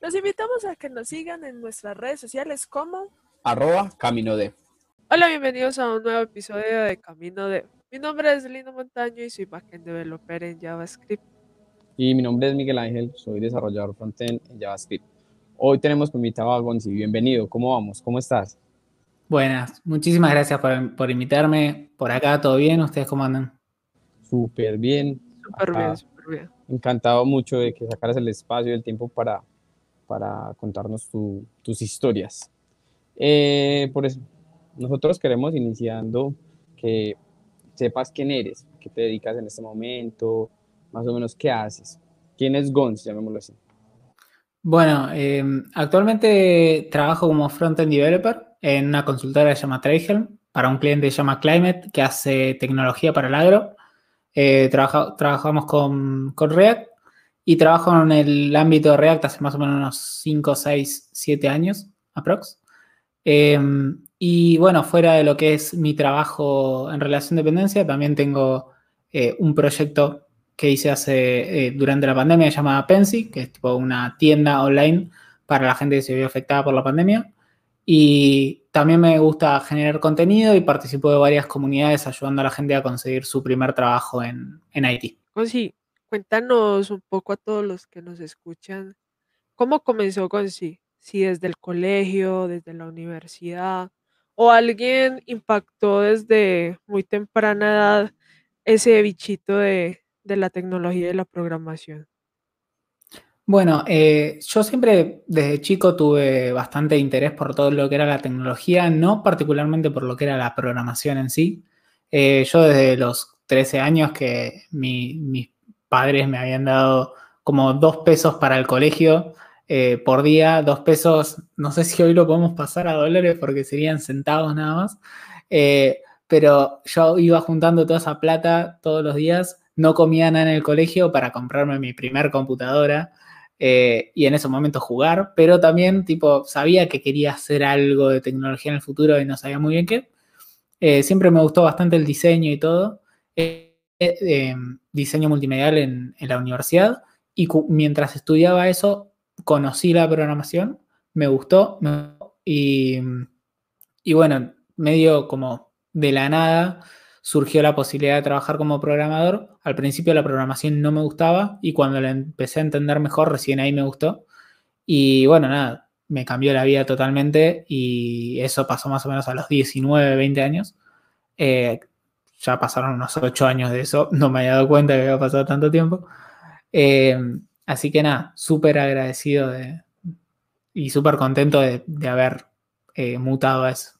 Los invitamos a que nos sigan en nuestras redes sociales como arroba Camino de. Hola, bienvenidos a un nuevo episodio de Camino de. Mi nombre es Lino Montaño y soy backend developer en JavaScript. Y mi nombre es Miguel Ángel, soy desarrollador frontend en JavaScript. Hoy tenemos con invitado a Gonzi, bienvenido, ¿cómo vamos? ¿Cómo estás? Buenas, muchísimas gracias por, por invitarme. Por acá, ¿todo bien? ¿Ustedes cómo andan? Súper bien. Súper bien, súper bien. Encantado mucho de que sacaras el espacio y el tiempo para, para contarnos tus historias. Eh, por eso, nosotros queremos iniciando que sepas quién eres, qué te dedicas en este momento, más o menos qué haces. ¿Quién es Gons, llamémoslo así? Bueno, eh, actualmente trabajo como front-end developer en una consultora que se llama Trailhelm para un cliente que se llama Climate que hace tecnología para el agro. Eh, trabajamos con, con, React y trabajo en el ámbito de React hace más o menos unos 5, 6, 7 años, aprox. Em, y bueno, fuera de lo que es mi trabajo en relación de dependencia, también tengo eh, un proyecto que hice hace eh, durante la pandemia llamada Pensy, que es tipo una tienda online para la gente que se vio afectada por la pandemia. Y también me gusta generar contenido y participo de varias comunidades ayudando a la gente a conseguir su primer trabajo en, en IT. sí cuéntanos un poco a todos los que nos escuchan, ¿cómo comenzó sí si desde el colegio, desde la universidad, o alguien impactó desde muy temprana edad ese bichito de, la tecnología y la programación? Bueno, eh, yo siempre desde chico tuve bastante interés por todo lo que era la tecnología, no particularmente por lo que era la programación en sí. Eh, yo desde los 13 años que mis padres me habían dado como dos pesos para el colegio, eh, por día, dos pesos, no sé si hoy lo podemos pasar a dólares porque serían centavos nada más, eh, pero yo iba juntando toda esa plata todos los días, no comía nada en el colegio para comprarme mi primer computadora eh, y en ese momento jugar, pero también tipo sabía que quería hacer algo de tecnología en el futuro y no sabía muy bien qué. siempre me gustó bastante el diseño y todo, diseño multimedial en, la universidad y mientras estudiaba eso conocí la programación, me gustó y, y bueno, medio como de la nada surgió la posibilidad de trabajar como programador. Al principio la programación no me gustaba y cuando la empecé a entender mejor, recién ahí me gustó. Y bueno, nada, me cambió la vida totalmente y eso pasó más o menos a los 19, 20 años. Eh, ya pasaron unos 8 años de eso, no me había dado cuenta que había pasado tanto tiempo. Eh, Así que nada, súper agradecido de, y súper contento de, haber eh, mutado a eso.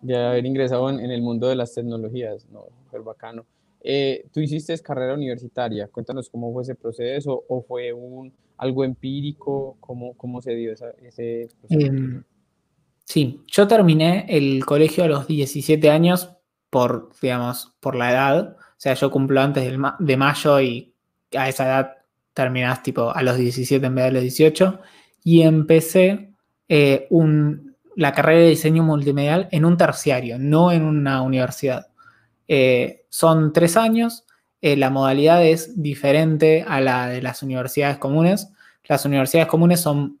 De haber ingresado en, el mundo de las tecnologías, ¿no? Súper bacano. Eh, tú hiciste carrera universitaria, cuéntanos cómo fue ese proceso o fue un, algo empírico, cómo, cómo se dio ese proceso. Em, sí, yo terminé el colegio a los 17 años por, digamos, por la edad, o sea, yo cumplo antes de mayo y a esa edad terminás tipo a los 17 en vez de los 18, y empecé eh, la carrera de diseño multimedial en un terciario, no en una universidad. Eh, son tres años, eh, la modalidad es diferente a la de las universidades comunes. Las universidades comunes son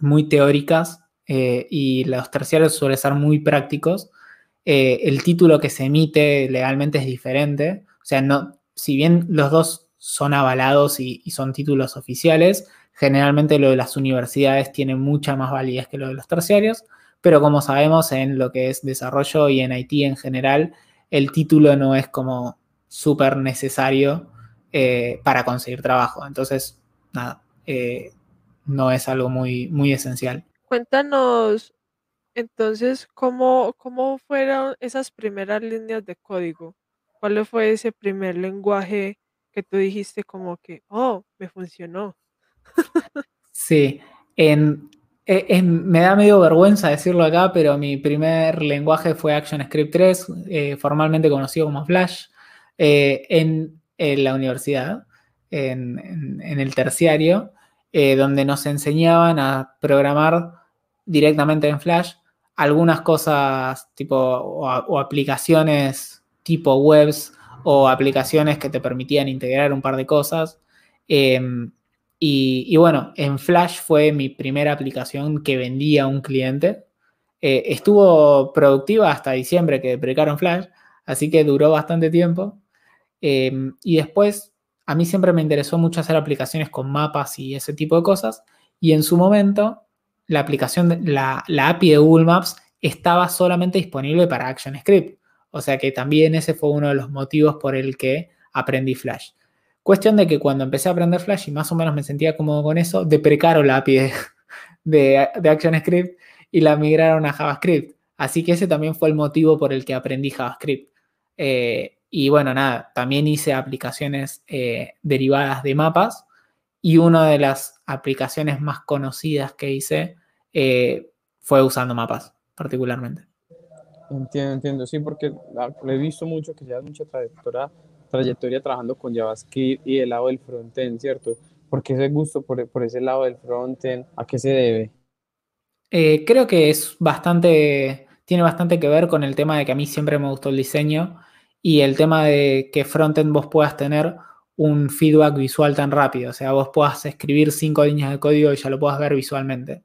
muy teóricas y los terciarios suelen ser muy prácticos. El título que se emite legalmente es diferente. O sea, no, si bien los dos son avalados y, son títulos oficiales. Generalmente lo de las universidades tiene mucha más validez que lo de los terciarios, pero como sabemos en lo que es desarrollo y en IT en general, el título no es como súper necesario eh, para conseguir trabajo. Entonces, nada, eh, no es algo muy, muy esencial. Cuéntanos entonces cómo, cómo fueron esas primeras líneas de código. ¿Cuál fue ese primer lenguaje que tú dijiste como que, oh, me funcionó. Sí, en, e, me da medio vergüenza decirlo acá, pero mi primer lenguaje fue ActionScript 3, eh, formalmente conocido como Flash, eh, en, la universidad, en, el terciario, eh, donde nos enseñaban a programar directamente en Flash algunas cosas tipo o aplicaciones tipo webs o aplicaciones que te permitían integrar un par de cosas. Em, Y, bueno, en Flash fue mi primera aplicación que vendía a un cliente. Eh, estuvo productiva hasta diciembre que deprecaron Flash, así que duró bastante tiempo. Em, y después, a mí siempre me interesó mucho hacer aplicaciones con mapas y ese tipo de cosas. Y en su momento, la aplicación, la, la API de Google Maps estaba solamente disponible para ActionScript. O sea que también ese fue uno de los motivos por el que aprendí Flash. Cuestión de que cuando empecé a aprender Flash y más o menos me sentía cómodo con eso, deprecaron la API de, ActionScript y la migraron a JavaScript. Así que ese también fue el motivo por el que aprendí JavaScript. Eh, y bueno, nada, también hice aplicaciones eh, derivadas de mapas y una de las aplicaciones más conocidas que hice eh, fue usando mapas particularmente. Entiendo, entiendo, sí, porque he visto mucho que ya mucha trayectoria, trayectoria trabajando con JavaScript y el lado del frontend, ¿cierto? ¿Por qué ese gusto por, por ese lado del frontend? ¿A qué se debe? Eh, creo que es bastante, tiene bastante que ver con el tema de que a mí siempre me gustó el diseño y el tema de que frontend vos puedas tener un feedback visual tan rápido, o sea, vos puedas escribir cinco líneas de código y ya lo puedas ver visualmente.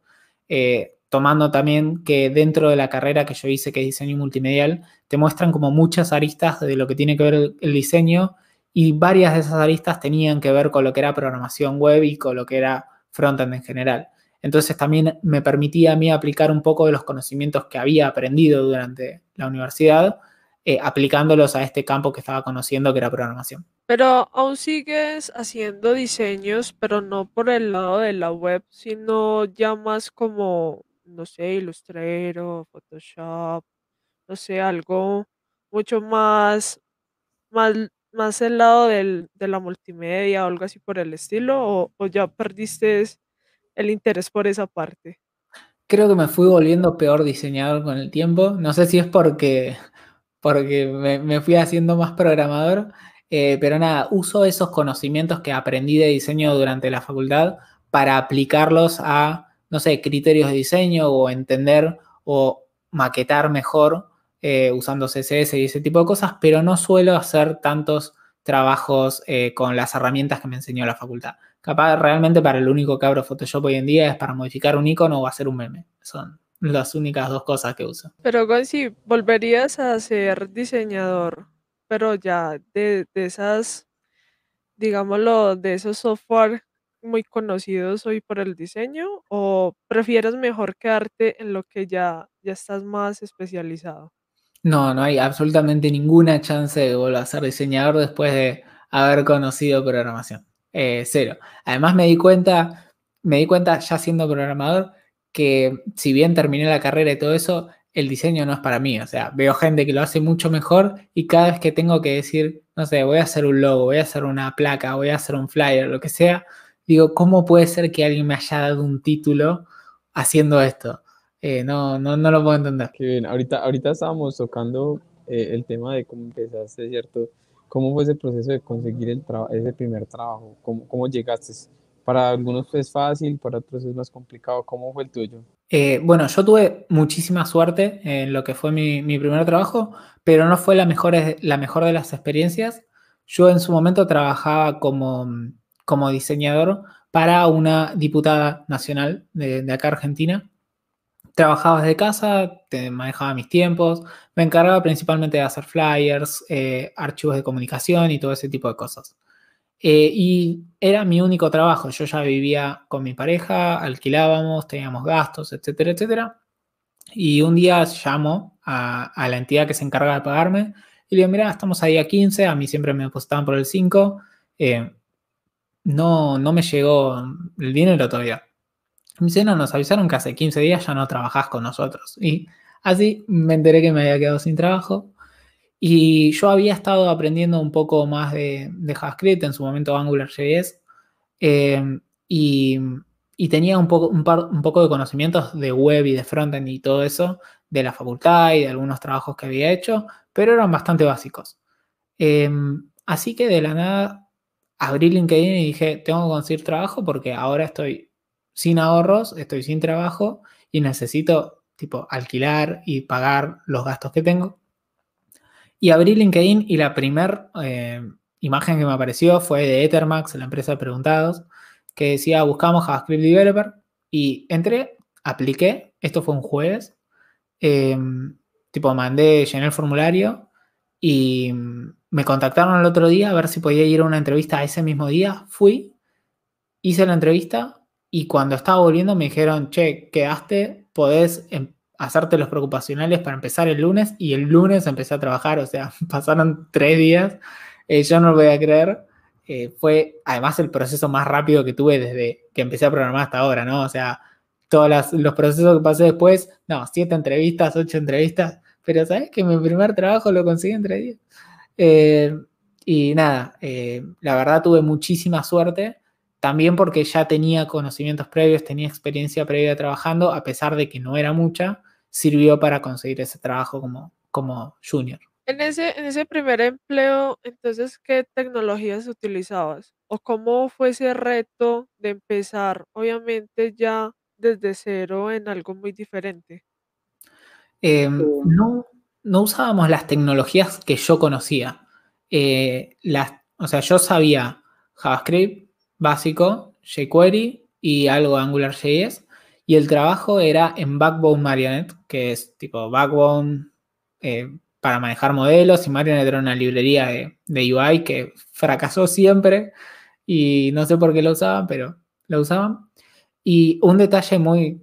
Eh, tomando también que dentro de la carrera que yo hice, que es diseño multimedial, te muestran como muchas aristas de lo que tiene que ver el, diseño y varias de esas aristas tenían que ver con lo que era programación web y con lo que era frontend en general. Entonces también me permitía a mí aplicar un poco de los conocimientos que había aprendido durante la universidad, eh, aplicándolos a este campo que estaba conociendo que era programación. Pero aún sigues haciendo diseños, pero no por el lado de la web, sino ya más como no sé, Illustrator, Photoshop, no sé, algo mucho más, más, más el lado del, de la multimedia o algo así por el estilo, o, ya perdiste el interés por esa parte? Creo que me fui volviendo peor diseñador con el tiempo. No sé si es porque, porque me, fui haciendo más programador, eh, pero nada, uso esos conocimientos que aprendí de diseño durante la facultad para aplicarlos a no sé, criterios de diseño o entender o maquetar mejor eh, usando CSS y ese tipo de cosas, pero no suelo hacer tantos trabajos eh, con las herramientas que me enseñó la facultad. Capaz realmente para el único que abro Photoshop hoy en día es para modificar un icono o hacer un meme. Son las únicas dos cosas que uso. Pero si volverías a ser diseñador, pero ya de, de esas, digámoslo, de esos software muy conocidos hoy por el diseño o prefieres mejor quedarte en lo que ya, ya estás más especializado? No, no hay absolutamente ninguna chance de volver a ser diseñador después de haber conocido programación. Eh, cero. Además me di cuenta, me di cuenta ya siendo programador que si bien terminé la carrera y todo eso, el diseño no es para mí. O sea, veo gente que lo hace mucho mejor y cada vez que tengo que decir, no sé, voy a hacer un logo, voy a hacer una placa, voy a hacer un flyer, lo que sea, digo, ¿cómo puede ser que alguien me haya dado un título haciendo esto? Eh, no, no, no lo puedo entender. Qué bien, ahorita, ahorita estábamos tocando eh, el tema de cómo empezaste, ¿cierto? ¿Cómo fue ese proceso de conseguir el ese primer trabajo? ¿Cómo, ¿Cómo, llegaste? Para algunos es fácil, para otros es más complicado. ¿Cómo fue el tuyo? Eh, bueno, yo tuve muchísima suerte en lo que fue mi, mi primer trabajo, pero no fue la mejor, la mejor de las experiencias. Yo en su momento trabajaba como como diseñador para una diputada nacional de, acá Argentina. Trabajaba desde casa, manejaba mis tiempos, me encargaba principalmente de hacer flyers, eh, archivos de comunicación y todo ese tipo de cosas. Eh, y era mi único trabajo. Yo ya vivía con mi pareja, alquilábamos, teníamos gastos, etcétera, etcétera. Y un día llamo a, la entidad que se encarga de pagarme y le digo, mira, estamos ahí a 15, a mí siempre me depositaban por el 5 no, no me llegó el dinero todavía. Me dice, no, nos avisaron que hace 15 días ya no trabajás con nosotros. Y así me enteré que me había quedado sin trabajo. Y yo había estado aprendiendo un poco más de, JavaScript, en su momento AngularJS, eh, y, tenía un poco, un, poco de conocimientos de web y de frontend y todo eso, de la facultad y de algunos trabajos que había hecho, pero eran bastante básicos. Eh, así que de la nada abrí LinkedIn y dije, tengo que conseguir trabajo porque ahora estoy sin ahorros, estoy sin trabajo y necesito tipo alquilar y pagar los gastos que tengo. Y abrí LinkedIn y la primera eh, imagen que me apareció fue de Ethermax, la empresa de preguntados, que decía buscamos JavaScript Developer y entré, apliqué, esto fue un jueves, em, tipo mandé, llené el formulario y me contactaron el otro día a ver si podía ir a una entrevista ese mismo día, fui, hice la entrevista y cuando estaba volviendo me dijeron, che, quedaste, podés em, hacerte los preocupacionales para empezar el lunes y el lunes empecé a trabajar, o sea, pasaron tres días, eh, yo no lo voy a creer. Eh, fue además el proceso más rápido que tuve desde que empecé a programar hasta ahora, ¿no? O sea, todos los procesos que pasé después, no, siete entrevistas, ocho entrevistas, pero sabes que mi primer trabajo lo conseguí en tres días. Eh, y nada, la verdad tuve muchísima suerte, también porque ya tenía conocimientos previos, tenía experiencia previa trabajando, a pesar de que no era mucha, sirvió para conseguir ese trabajo como, como junior. En ese, en ese primer empleo, entonces, ¿qué tecnologías utilizabas? ¿O cómo fue ese reto de empezar, obviamente ya desde cero, en algo muy diferente? Em, no, no usábamos las tecnologías que yo conocía. Eh, las, o sea, yo sabía JavaScript básico, jQuery y algo AngularJS, y el trabajo era en Backbone Marionette, que es tipo Backbone eh, para manejar modelos. Y Marionette era una librería de, UI que fracasó siempre. Y no sé por qué lo usaban, pero lo usaban. Y un detalle muy,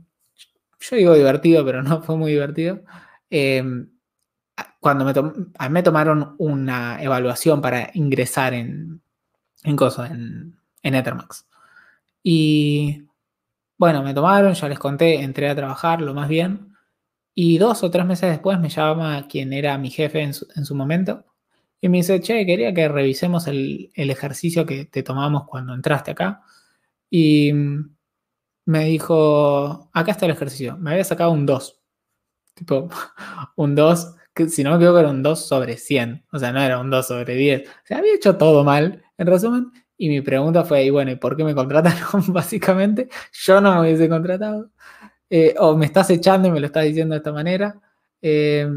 yo digo divertido, pero no fue muy divertido. Em, cuando me, a mí me tomaron una evaluación para ingresar en, en cosas, en, en Ethermax. Y bueno, me tomaron, ya les conté, entré a trabajar lo más bien. Y dos o tres meses después me llama quien era mi jefe en su, momento y me dice, che, quería que revisemos el, ejercicio que te tomamos cuando entraste acá. Y me dijo, acá está el ejercicio. Me había sacado un 2. Tipo, un 2, que si no me equivoco era un 2 sobre 100. O sea, no era un 2 sobre 10. O sea, había hecho todo mal, en resumen. Y mi pregunta fue, y bueno, ¿y por qué me contrataron? Básicamente, yo no me hubiese contratado. Eh, o me estás echando y me lo estás diciendo de esta manera. Eh,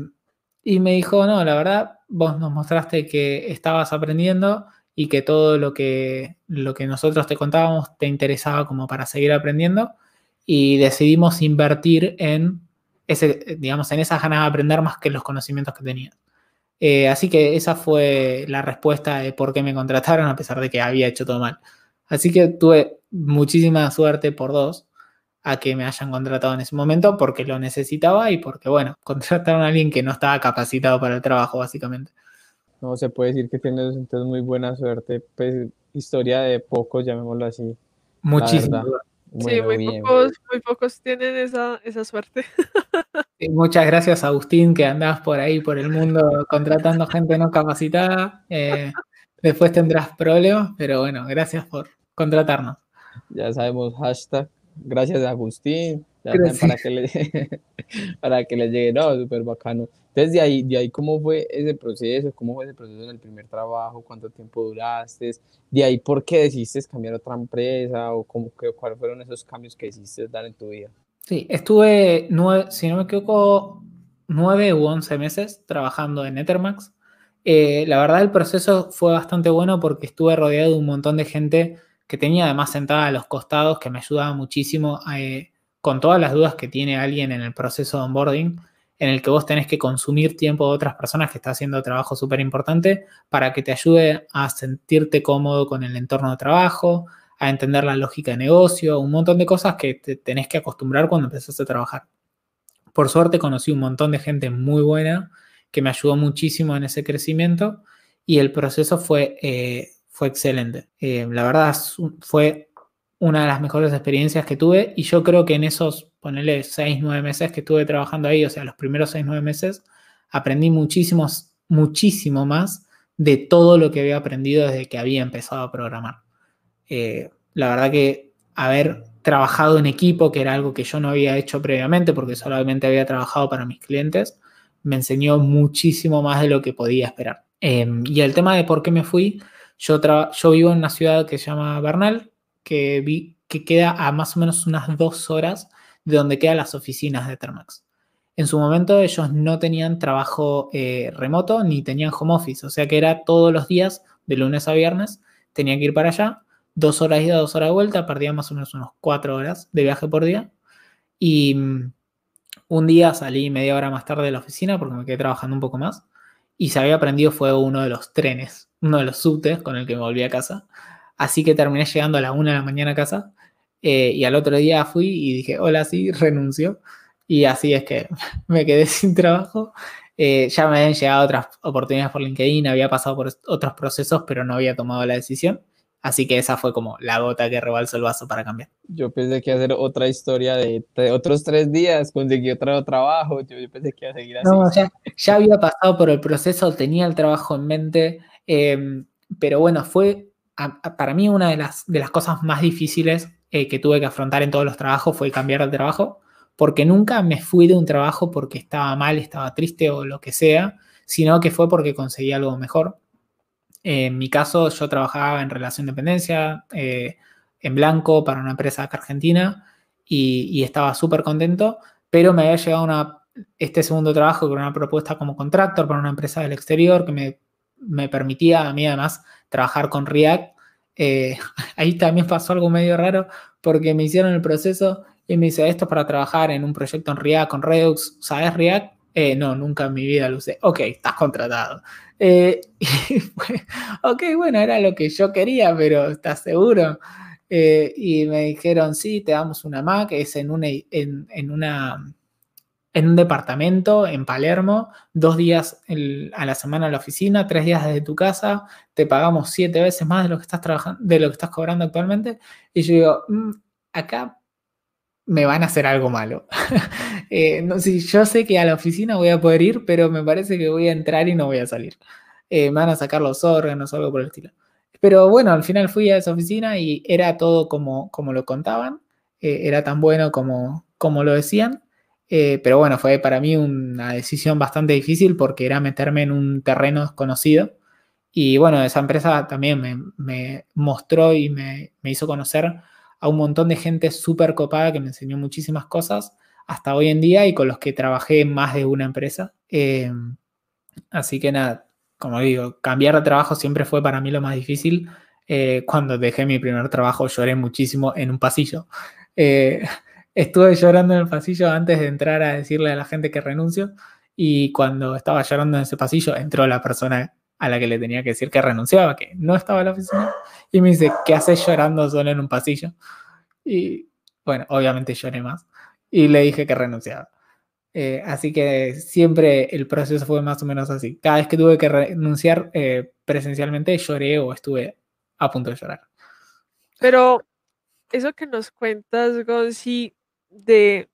y me dijo, no, la verdad, vos nos mostraste que estabas aprendiendo y que todo lo que, lo que nosotros te contábamos te interesaba como para seguir aprendiendo. Y decidimos invertir en, ese, digamos, en esas ganas de aprender más que los conocimientos que tenías. Eh, así que esa fue la respuesta de por qué me contrataron, a pesar de que había hecho todo mal. Así que tuve muchísima suerte por dos a que me hayan contratado en ese momento porque lo necesitaba y porque, bueno, contrataron a alguien que no estaba capacitado para el trabajo, básicamente. No, se puede decir que tienes entonces muy buena suerte. Pues historia de pocos, llamémoslo así. Muchísimo. Sí, muy, pocos, muy pocos tienen esa, esa suerte. muchas gracias, Agustín, que andás por ahí, por el mundo, contratando gente no capacitada. Eh, después tendrás problemas, pero bueno, gracias por contratarnos. Ya sabemos, hashtag. Gracias, Agustín. Para que le, para que le llegue, no, súper bacano. Entonces, de ahí, de ahí, ¿cómo fue ese proceso? ¿Cómo fue ese proceso en el primer trabajo? ¿Cuánto tiempo duraste? De ahí, ¿por qué decidiste cambiar a otra empresa? ¿O cómo, cuáles fueron esos cambios que decidiste dar en tu vida? Sí, estuve, nueve, si no me equivoco, nueve u once meses trabajando en Ethermax. Eh, la verdad, el proceso fue bastante bueno porque estuve rodeado de un montón de gente que tenía además sentada a los costados, que me ayudaba muchísimo eh, con todas las dudas que tiene alguien en el proceso de onboarding, en el que vos tenés que consumir tiempo de otras personas que está haciendo trabajo súper importante para que te ayude a sentirte cómodo con el entorno de trabajo, a entender la lógica de negocio, un montón de cosas que te tenés que acostumbrar cuando empezás a trabajar. Por suerte conocí un montón de gente muy buena que me ayudó muchísimo en ese crecimiento y el proceso fue, eh, fue excelente. Eh, la verdad fue una de las mejores experiencias que tuve y yo creo que en esos, ponele 6, 9 meses que estuve trabajando ahí, o sea, los primeros 6, 9 meses, aprendí muchísimos, muchísimo más de todo lo que había aprendido desde que había empezado a programar. Eh, la verdad que haber trabajado en equipo, que era algo que yo no había hecho previamente porque solamente había trabajado para mis clientes, me enseñó muchísimo más de lo que podía esperar. Em, y el tema de por qué me fui, yo, yo vivo en una ciudad que se llama Bernal, que, vi que queda a más o menos unas dos horas de donde quedan las oficinas de Termax. En su momento ellos no tenían trabajo eh, remoto ni tenían home office, o sea que era todos los días, de lunes a viernes, tenía que ir para allá dos horas ida, dos horas de vuelta, perdía más o menos unos cuatro horas de viaje por día. Y mm, un día salí media hora más tarde de la oficina porque me quedé trabajando un poco más y se había prendido fuego uno de los trenes, uno de los subtes con el que me volví a casa. Así que terminé llegando a la una de la mañana a casa eh, y al otro día fui y dije, hola, sí, renuncio. Y así es que me quedé sin trabajo. Eh, ya me habían llegado otras oportunidades por LinkedIn, había pasado por otros procesos, pero no había tomado la decisión. Así que esa fue como la gota que rebalsó el vaso para cambiar. Yo pensé que iba a hacer otra historia de, otros tres días, conseguí otro trabajo, yo, pensé que iba a seguir así. No, ya, había pasado por el proceso, tenía el trabajo en mente, em, pero bueno, fue para mí una de las, de las cosas más difíciles eh, que tuve que afrontar en todos los trabajos fue cambiar de trabajo, porque nunca me fui de un trabajo porque estaba mal, estaba triste o lo que sea, sino que fue porque conseguí algo mejor. En mi caso, yo trabajaba en relación de dependencia, eh, en blanco, para una empresa argentina, y, estaba súper contento, pero me había llegado una, este segundo trabajo con una propuesta como contractor para una empresa del exterior que me, me permitía a mí además trabajar con React. Eh, ahí también pasó algo medio raro porque me hicieron el proceso y me dice, esto para trabajar en un proyecto en React con Redux, ¿sabes React? Eh, no, nunca en mi vida lo usé. Ok, estás contratado. Eh, ok, bueno, era lo que yo quería, pero ¿estás seguro? Eh, y me dijeron, sí, te damos una Mac, es en, una, en, una, en un departamento en Palermo, dos días a la semana en la oficina, tres días desde tu casa, te pagamos siete veces más de lo que estás trabajando, de lo que estás cobrando actualmente. Y yo digo, mm, acá me van a hacer algo malo. Eh, no, sí, yo sé que a la oficina voy a poder ir, pero me parece que voy a entrar y no voy a salir. Eh, me van a sacar los órganos o algo por el estilo. Pero bueno, al final fui a esa oficina y era todo como, como lo contaban, eh, era tan bueno como, como lo decían. Pero bueno, fue para mí una decisión bastante difícil porque era meterme en un terreno desconocido. Y bueno, esa empresa también me, mostró y me, me hizo conocer a un montón de gente súper copada que me enseñó muchísimas cosas hasta hoy en día y con los que trabajé en más de una empresa. Eh, así que nada, como digo, cambiar de trabajo siempre fue para mí lo más difícil. Eh, cuando dejé mi primer trabajo lloré muchísimo en un pasillo. Eh, estuve llorando en el pasillo antes de entrar a decirle a la gente que renuncio y cuando estaba llorando en ese pasillo entró la persona a la que le tenía que decir que renunciaba, que no estaba en la oficina, y me dice, ¿qué haces llorando solo en un pasillo? Y bueno, obviamente lloré más, y le dije que renunciaba. Eh, así que siempre el proceso fue más o menos así. Cada vez que tuve que renunciar eh, presencialmente lloré o estuve a punto de llorar. Pero eso que nos cuentas, Gonzi, de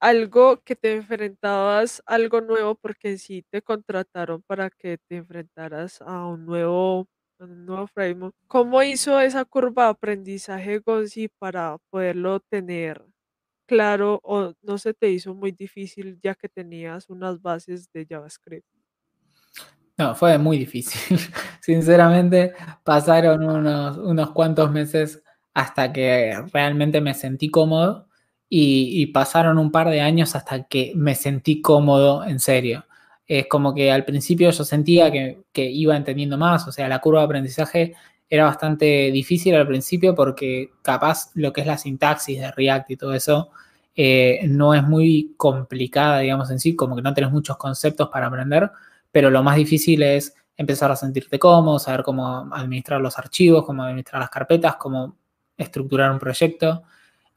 algo que te enfrentabas algo nuevo porque sí te contrataron para que te enfrentaras a un nuevo, un nuevo framework. ¿Cómo hizo esa curva de aprendizaje Gonzi para poderlo tener claro o no se te hizo muy difícil ya que tenías unas bases de JavaScript? No, fue muy difícil. Sinceramente, pasaron unos, unos cuantos meses hasta que realmente me sentí cómodo y, pasaron un par de años hasta que me sentí cómodo en serio. Es como que al principio yo sentía que, iba entendiendo más, o sea, la curva de aprendizaje era bastante difícil al principio porque capaz lo que es la sintaxis de React y todo eso eh, no es muy complicada, digamos, en sí, como que no tenés muchos conceptos para aprender, pero lo más difícil es empezar a sentirte cómodo, saber cómo administrar los archivos, cómo administrar las carpetas, cómo estructurar un proyecto.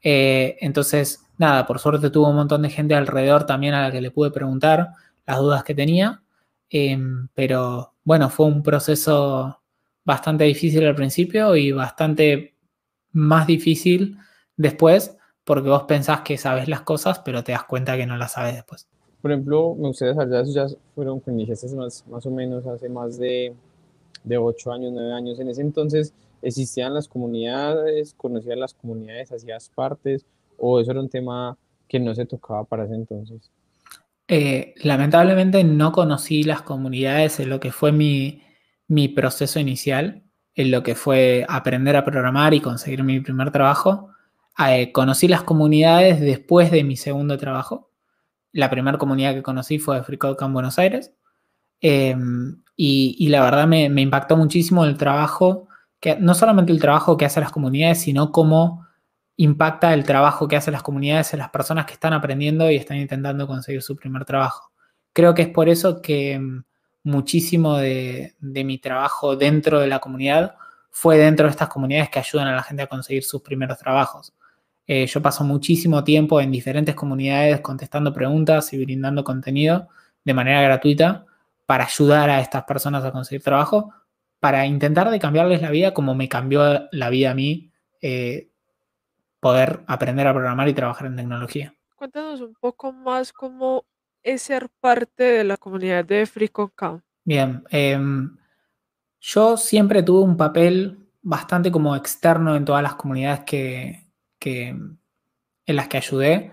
Eh, entonces, nada, por suerte tuvo un montón de gente alrededor también a la que le pude preguntar las dudas que tenía. Em, pero bueno, fue un proceso bastante difícil al principio y bastante más difícil después, porque vos pensás que sabes las cosas, pero te das cuenta que no las sabes después. Por ejemplo, me gustaría saber, ya fueron que iniciaste más, más o menos hace más de, de 8 años, 9 años. En ese entonces, existían las comunidades, conocías las comunidades, hacías partes, o eso era un tema que no se tocaba para ese entonces? Eh, lamentablemente no conocí las comunidades en lo que fue mi, proceso inicial, en lo que fue aprender a programar y conseguir mi primer trabajo. Eh, conocí las comunidades después de mi segundo trabajo. La primera comunidad que conocí fue de FreeCodeCamp Buenos Aires. Em, y, la verdad me, impactó muchísimo el trabajo que no solamente el trabajo que hacen las comunidades, sino cómo impacta el trabajo que hacen las comunidades en las personas que están aprendiendo y están intentando conseguir su primer trabajo. Creo que es por eso que mm, muchísimo de, mi trabajo dentro de la comunidad fue dentro de estas comunidades que ayudan a la gente a conseguir sus primeros trabajos. Eh, yo paso muchísimo tiempo en diferentes comunidades contestando preguntas y brindando contenido de manera gratuita para ayudar a estas personas a conseguir trabajo, para intentar de cambiarles la vida como me cambió la vida a mí eh, poder aprender a programar y trabajar en tecnología. Cuéntanos un poco más cómo es ser parte de la comunidad de FreeCodeCamp. Bien, em, yo siempre tuve un papel bastante como externo en todas las comunidades que, en las que ayudé.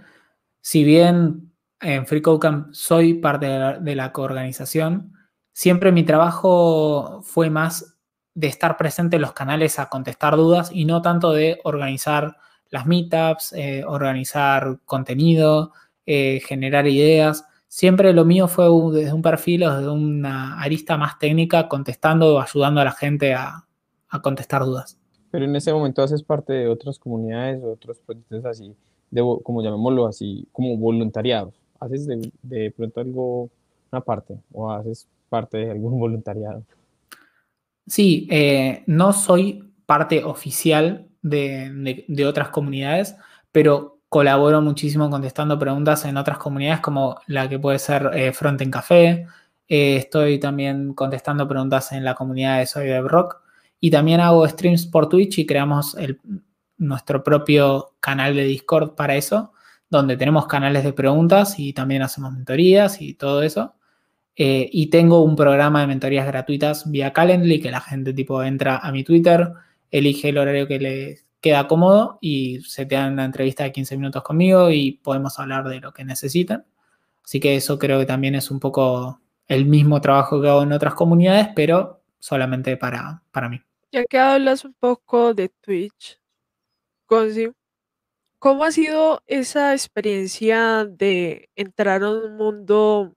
Si bien en FreeCodeCamp soy parte de la, de la coorganización, siempre mi trabajo fue más de estar presente en los canales a contestar dudas y no tanto de organizar las meetups, eh, organizar contenido, eh, generar ideas. Siempre lo mío fue desde un perfil o desde una arista más técnica, contestando o ayudando a la gente a, contestar dudas. Pero en ese momento haces parte de otras comunidades otros proyectos así, como llamémoslo así, como voluntariados. ¿Haces de, de pronto algo, una parte, o haces parte de algún voluntariado? Sí, eh, no soy parte oficial de, otras comunidades, pero colaboro muchísimo contestando preguntas en otras comunidades como la que puede ser eh, Café. Eh, estoy también contestando preguntas en la comunidad de Soy Rock y también hago streams por Twitch y creamos nuestro propio canal de Discord para eso, donde tenemos canales de preguntas y también hacemos mentorías y todo eso. Eh, y tengo un programa de mentorías gratuitas vía Calendly que la gente tipo entra a mi Twitter, elige el horario que le queda cómodo y se te dan una entrevista de 15 minutos conmigo y podemos hablar de lo que necesitan. Así que eso creo que también es un poco el mismo trabajo que hago en otras comunidades, pero solamente para, para mí. Ya que hablas un poco de Twitch, ¿cómo ha sido esa experiencia de entrar a un mundo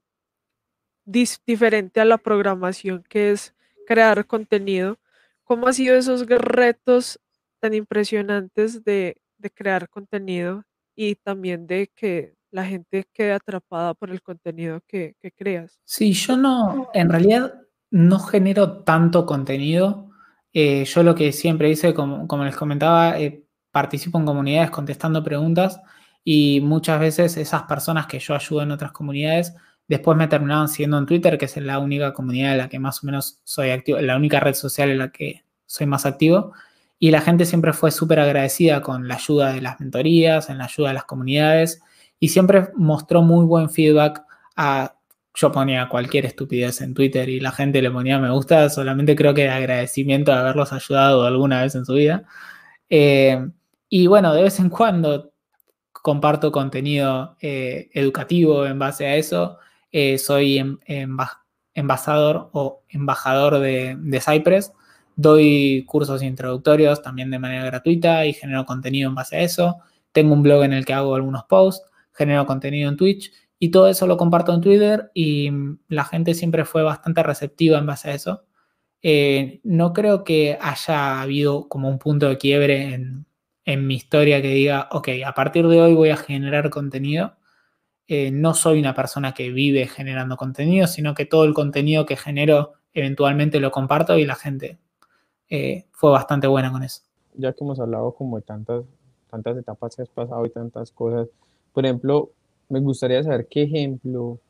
diferente a la programación que es crear contenido? ¿Cómo han sido esos retos tan impresionantes de, crear contenido y también de que la gente quede atrapada por el contenido que, creas? Sí, yo no, en realidad no genero tanto contenido. Eh, yo lo que siempre hice, como, les comentaba, eh, participo en comunidades contestando preguntas y muchas veces esas personas que yo ayudo en otras comunidades después me terminaban siguiendo en Twitter, que es la única comunidad en la que más o menos soy activo, la única red social en la que soy más activo. Y la gente siempre fue súper agradecida con la ayuda de las mentorías, en la ayuda de las comunidades y siempre mostró muy buen feedback a... Yo ponía cualquier estupidez en Twitter y la gente le ponía me gusta, solamente creo que de agradecimiento de haberlos ayudado alguna vez en su vida. Eh, y bueno, de vez en cuando comparto contenido eh, educativo en base a eso. Eh, soy em, embajador o embajador de, Cypress Doy cursos introductorios también de manera gratuita y genero contenido en base a eso. Tengo un blog en el que hago algunos posts, genero contenido en Twitch y todo eso lo comparto en Twitter y la gente siempre fue bastante receptiva en base a eso. Eh, no creo que haya habido como un punto de quiebre en, mi historia que diga, ok, a partir de hoy voy a generar contenido. Eh, no soy una persona que vive generando contenido, sino que todo el contenido que genero eventualmente lo comparto y la gente eh, fue bastante buena con eso. Ya que hemos hablado como de tantas, tantas etapas que has pasado y tantas cosas, por ejemplo, me gustaría saber qué ejemplo,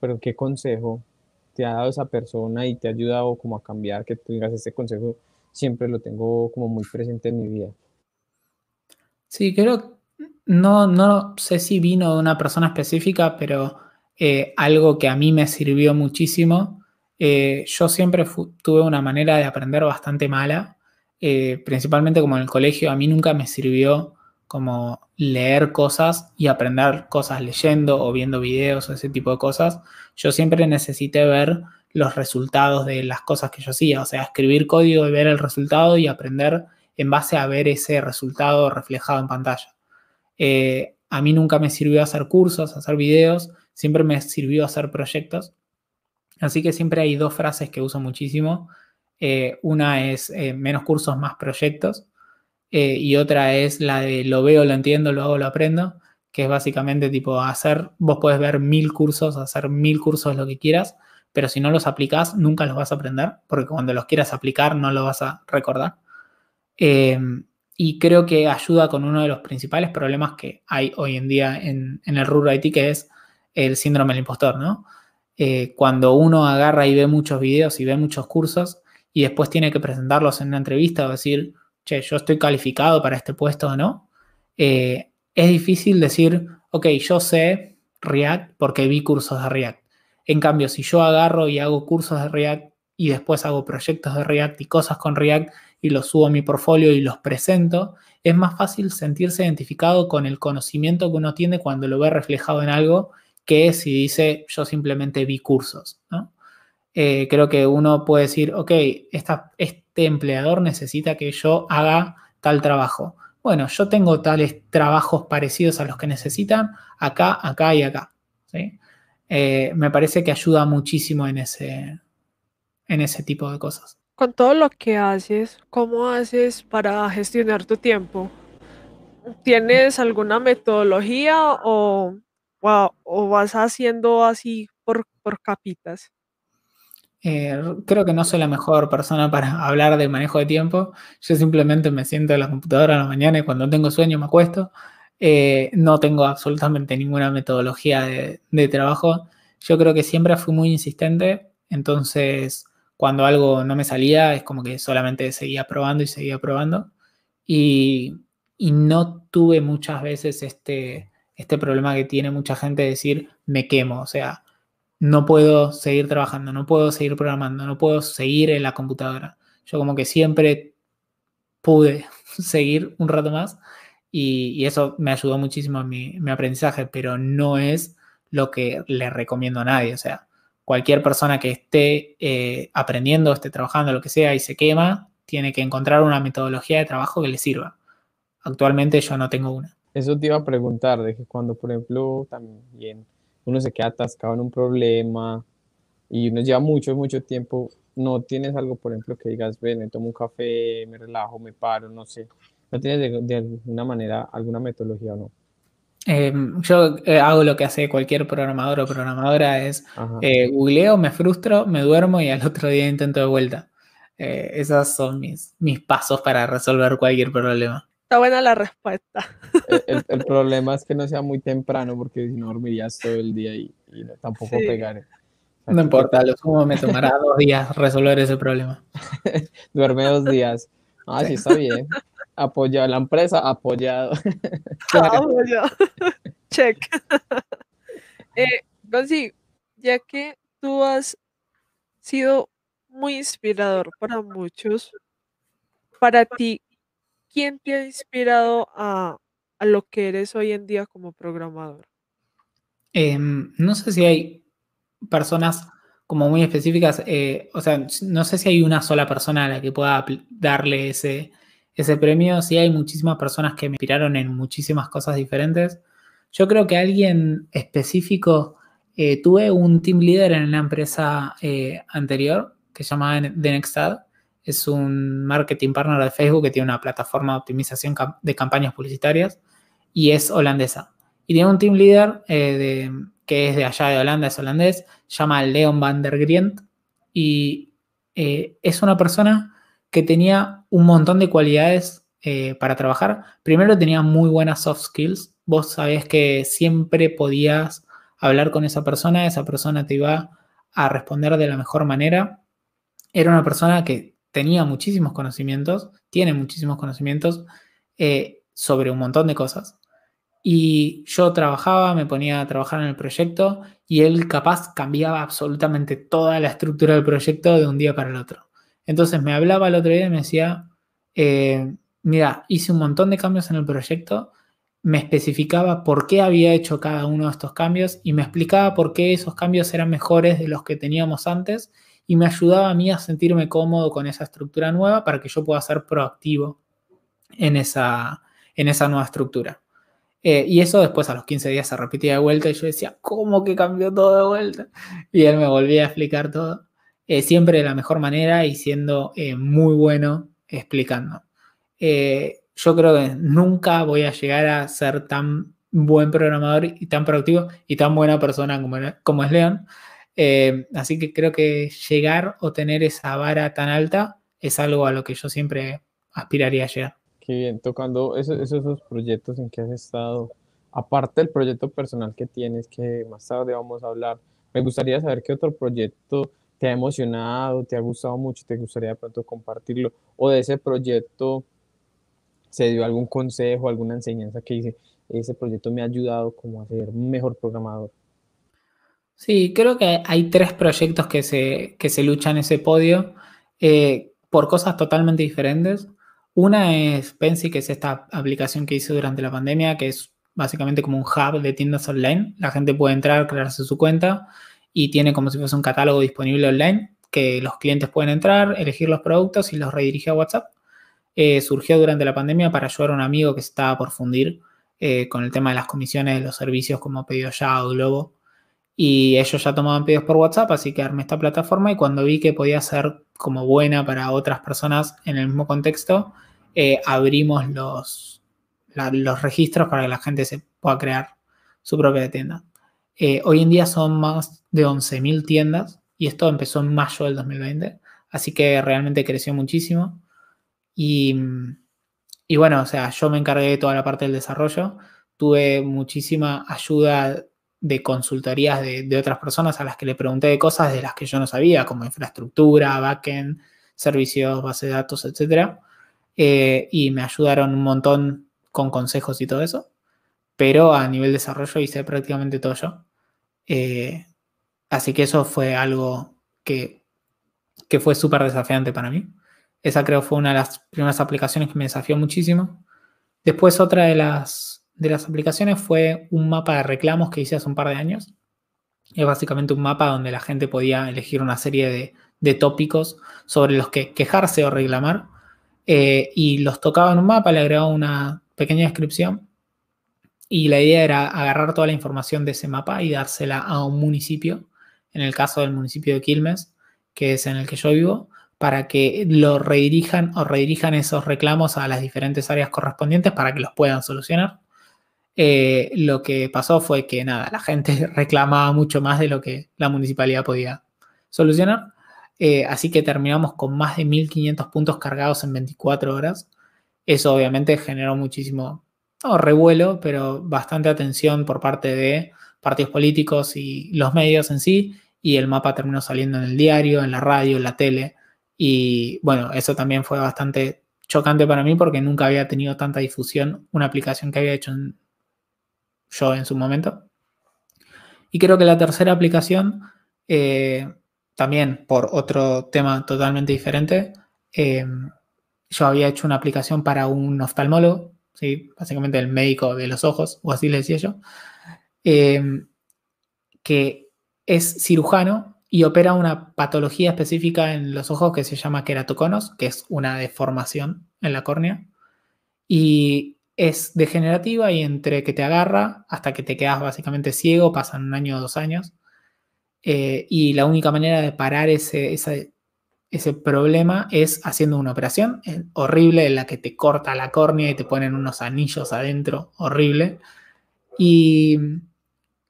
pero qué consejo te ha dado esa persona y te ha ayudado como a cambiar, que tú digas, ese consejo siempre lo tengo como muy presente en mi vida. Sí, creo, no, no sé si vino de una persona específica, pero eh, algo que a mí me sirvió muchísimo eh, yo siempre tuve una manera de aprender bastante mala, eh, principalmente como en el colegio, a mí nunca me sirvió como leer cosas y aprender cosas leyendo o viendo videos o ese tipo de cosas. Yo siempre necesité ver los resultados de las cosas que yo hacía, o sea, escribir código y ver el resultado y aprender en base a ver ese resultado reflejado en pantalla. Eh, a mí nunca me sirvió hacer cursos, hacer videos, siempre me sirvió hacer proyectos Así que siempre hay dos frases que uso muchísimo. Eh, una es eh, menos cursos, más proyectos. Y otra es la de lo veo, lo entiendo, lo hago, lo aprendo, que es básicamente tipo hacer, vos puedes ver mil cursos, hacer mil cursos, lo que quieras, pero si no los aplicás, nunca los vas a aprender, porque cuando los quieras aplicar no lo vas a recordar. Y creo que ayuda con uno de los principales problemas que hay hoy en día en, el rubro IT, que es el síndrome del impostor, ¿no? Eh, cuando uno agarra y ve muchos videos y ve muchos cursos y después tiene que presentarlos en una entrevista o decir, che, yo estoy calificado para este puesto o no, eh, es difícil decir, ok, yo sé React porque vi cursos de React. En cambio, si yo agarro y hago cursos de React y después hago proyectos de React y cosas con React y los subo a mi portfolio y los presento, es más fácil sentirse identificado con el conocimiento que uno tiene cuando lo ve reflejado en algo que si dice yo simplemente vi cursos. Eh, creo que uno puede decir, ok, esta, este empleador necesita que yo haga tal trabajo. Bueno, yo tengo tales trabajos parecidos a los que necesitan acá, acá y acá. Eh, me parece que ayuda muchísimo en ese, en ese tipo de cosas. Con todo lo que haces, ¿cómo haces para gestionar tu tiempo? ¿Tienes alguna metodología o, o, vas haciendo así por, por capitas? Eh, creo que no soy la mejor persona para hablar de manejo de tiempo. Yo simplemente me siento en la computadora a la mañana y cuando tengo sueño me acuesto. Eh, no tengo absolutamente ninguna metodología de, de, trabajo. Yo creo que siempre fui muy insistente, entonces cuando algo no me salía es como que solamente seguía probando y seguía probando. Y, y no tuve muchas veces este, este problema que tiene mucha gente de decir me quemo. O sea, no puedo seguir trabajando, no puedo seguir programando, no puedo seguir en la computadora. Yo como que siempre pude seguir un rato más y, eso me ayudó muchísimo en mi, aprendizaje, pero no es lo que le recomiendo a nadie. O sea, cualquier persona que esté eh, aprendiendo, esté trabajando, lo que sea, y se quema, tiene que encontrar una metodología de trabajo que le sirva. Actualmente yo no tengo una. Eso te iba a preguntar, de que cuando, por ejemplo, también uno se queda atascado en un problema y uno lleva mucho, mucho tiempo, no tienes algo, por ejemplo, que digas, ven, me tomo un café, me relajo, me paro, no sé. ¿No tienes de, alguna manera alguna metodología o no? Em, yo eh, hago lo que hace cualquier programador o programadora, es eh, googleo, me frustro, me duermo y al otro día intento de vuelta. Eh, esos son mis, mis pasos para resolver cualquier problema. Está buena la respuesta. El, problema es que no sea muy temprano porque si no dormirías todo el día y, tampoco pegar. no importa, lo sumo me tomará dos días resolver ese problema. Duerme dos días. Ah, sí, está bien. Apoyado la empresa, apoyado. Apoyado. Check. Eh, ya que tú has sido muy inspirador para muchos, para ti, ¿quién te ha inspirado a, lo que eres hoy en día como programador? Em, no sé si hay personas como muy específicas, eh, o sea, no sé si hay una sola persona a la que pueda darle ese, ese premio, sí hay muchísimas personas que me inspiraron en muchísimas cosas diferentes. Yo creo que alguien específico, eh, tuve un team leader en una empresa eh, anterior que se llamaba The Next Ad, es un marketing partner de Facebook que tiene una plataforma de optimización de campañas publicitarias y es holandesa. Y tiene un team leader eh, que es de allá de Holanda, es holandés, se llama Leon van der Grient y eh, es una persona que tenía un montón de cualidades eh, para trabajar. Primero tenía muy buenas soft skills. Vos sabés que siempre podías hablar con esa persona, esa persona te iba a responder de la mejor manera. Era una persona que tenía muchísimos conocimientos, tiene muchísimos conocimientos eh, sobre un montón de cosas. Y yo trabajaba, me ponía a trabajar en el proyecto y él capaz cambiaba absolutamente toda la estructura del proyecto de un día para el otro. Entonces me hablaba el otro día y me decía, eh, mira, hice un montón de cambios en el proyecto, me especificaba por qué había hecho cada uno de estos cambios y me explicaba por qué esos cambios eran mejores de los que teníamos antes y me ayudaba a mí a sentirme cómodo con esa estructura nueva para que yo pueda ser proactivo en esa, en esa nueva estructura. Eh, y eso después a los 15 días se repetía de vuelta y yo decía, ¿cómo que cambió todo de vuelta? Y él me volvía a explicar todo. Eh, siempre de la mejor manera y siendo eh, muy bueno explicando. Eh, yo creo que nunca voy a llegar a ser tan buen programador y tan productivo y tan buena persona como, como es León. así que creo que llegar o tener esa vara tan alta es algo a lo que yo siempre aspiraría a llegar. Qué bien, tocando esos, esos proyectos en que has estado, aparte del proyecto personal que tienes, que más tarde vamos a hablar, me gustaría saber qué otro proyecto te ha emocionado, te ha gustado mucho, te gustaría de pronto compartirlo, o de ese proyecto se dio algún consejo, alguna enseñanza que dice, ese proyecto me ha ayudado como a ser un mejor programador. Sí, creo que hay tres proyectos que se, que se luchan ese podio eh, por cosas totalmente diferentes. Una es Pensy, que es esta aplicación que hice durante la pandemia, que es básicamente como un hub de tiendas online. La gente puede entrar, crearse su cuenta y tiene como si fuese un catálogo disponible online que los clientes pueden entrar, elegir los productos y los redirige a WhatsApp. Eh, surgió durante la pandemia para ayudar a un amigo que estaba por fundir eh, con el tema de las comisiones de los servicios como Pedido Ya o Globo. Y ellos ya tomaban pedidos por WhatsApp, así que armé esta plataforma y cuando vi que podía ser como buena para otras personas en el mismo contexto, eh, abrimos los, los registros para que la gente se pueda crear su propia tienda. Eh, hoy en día son más de 11.000 tiendas y esto empezó en mayo del 2020, así que realmente creció muchísimo. Y, y bueno, o sea, yo me encargué de toda la parte del desarrollo, tuve muchísima ayuda de consultorías de, otras personas a las que le pregunté de cosas de las que yo no sabía, como infraestructura, backend, servicios, base de datos, etc. Eh, y me ayudaron un montón con consejos y todo eso. Pero a nivel desarrollo hice prácticamente todo yo. Eh, así que eso fue algo que, que fue súper desafiante para mí. Esa creo fue una de las primeras aplicaciones que me desafió muchísimo. Después otra de las, de las aplicaciones fue un mapa de reclamos que hice hace un par de años. Es básicamente un mapa donde la gente podía elegir una serie de, de tópicos sobre los que quejarse o reclamar eh, y los tocaba en un mapa, le agregaba una pequeña descripción y la idea era agarrar toda la información de ese mapa y dársela a un municipio, en el caso del municipio de Quilmes, que es en el que yo vivo, para que lo redirijan o redirijan esos reclamos a las diferentes áreas correspondientes para que los puedan solucionar. Eh, lo que pasó fue que nada, la gente reclamaba mucho más de lo que la municipalidad podía solucionar. Eh, así que terminamos con más de 1500 puntos cargados en 24 horas. Eso obviamente generó muchísimo revuelo, pero bastante atención por parte de partidos políticos y los medios en sí. Y el mapa terminó saliendo en el diario, en la radio, en la tele. Y bueno, eso también fue bastante chocante para mí porque nunca había tenido tanta difusión una aplicación que había hecho yo en su momento. Y creo que la tercera aplicación eh, también por otro tema totalmente diferente, eh, yo había hecho una aplicación para un oftalmólogo, ¿sí? básicamente el médico de los ojos, o así le decía yo, eh, que es cirujano y opera una patología específica en los ojos que se llama queratoconos, que es una deformación en la córnea. Y es degenerativa y entre que te agarra hasta que te quedas básicamente ciego, pasan un año o dos años. Eh, y la única manera de parar ese, ese, problema es haciendo una operación horrible en la que te corta la córnea y te ponen unos anillos adentro, horrible. Y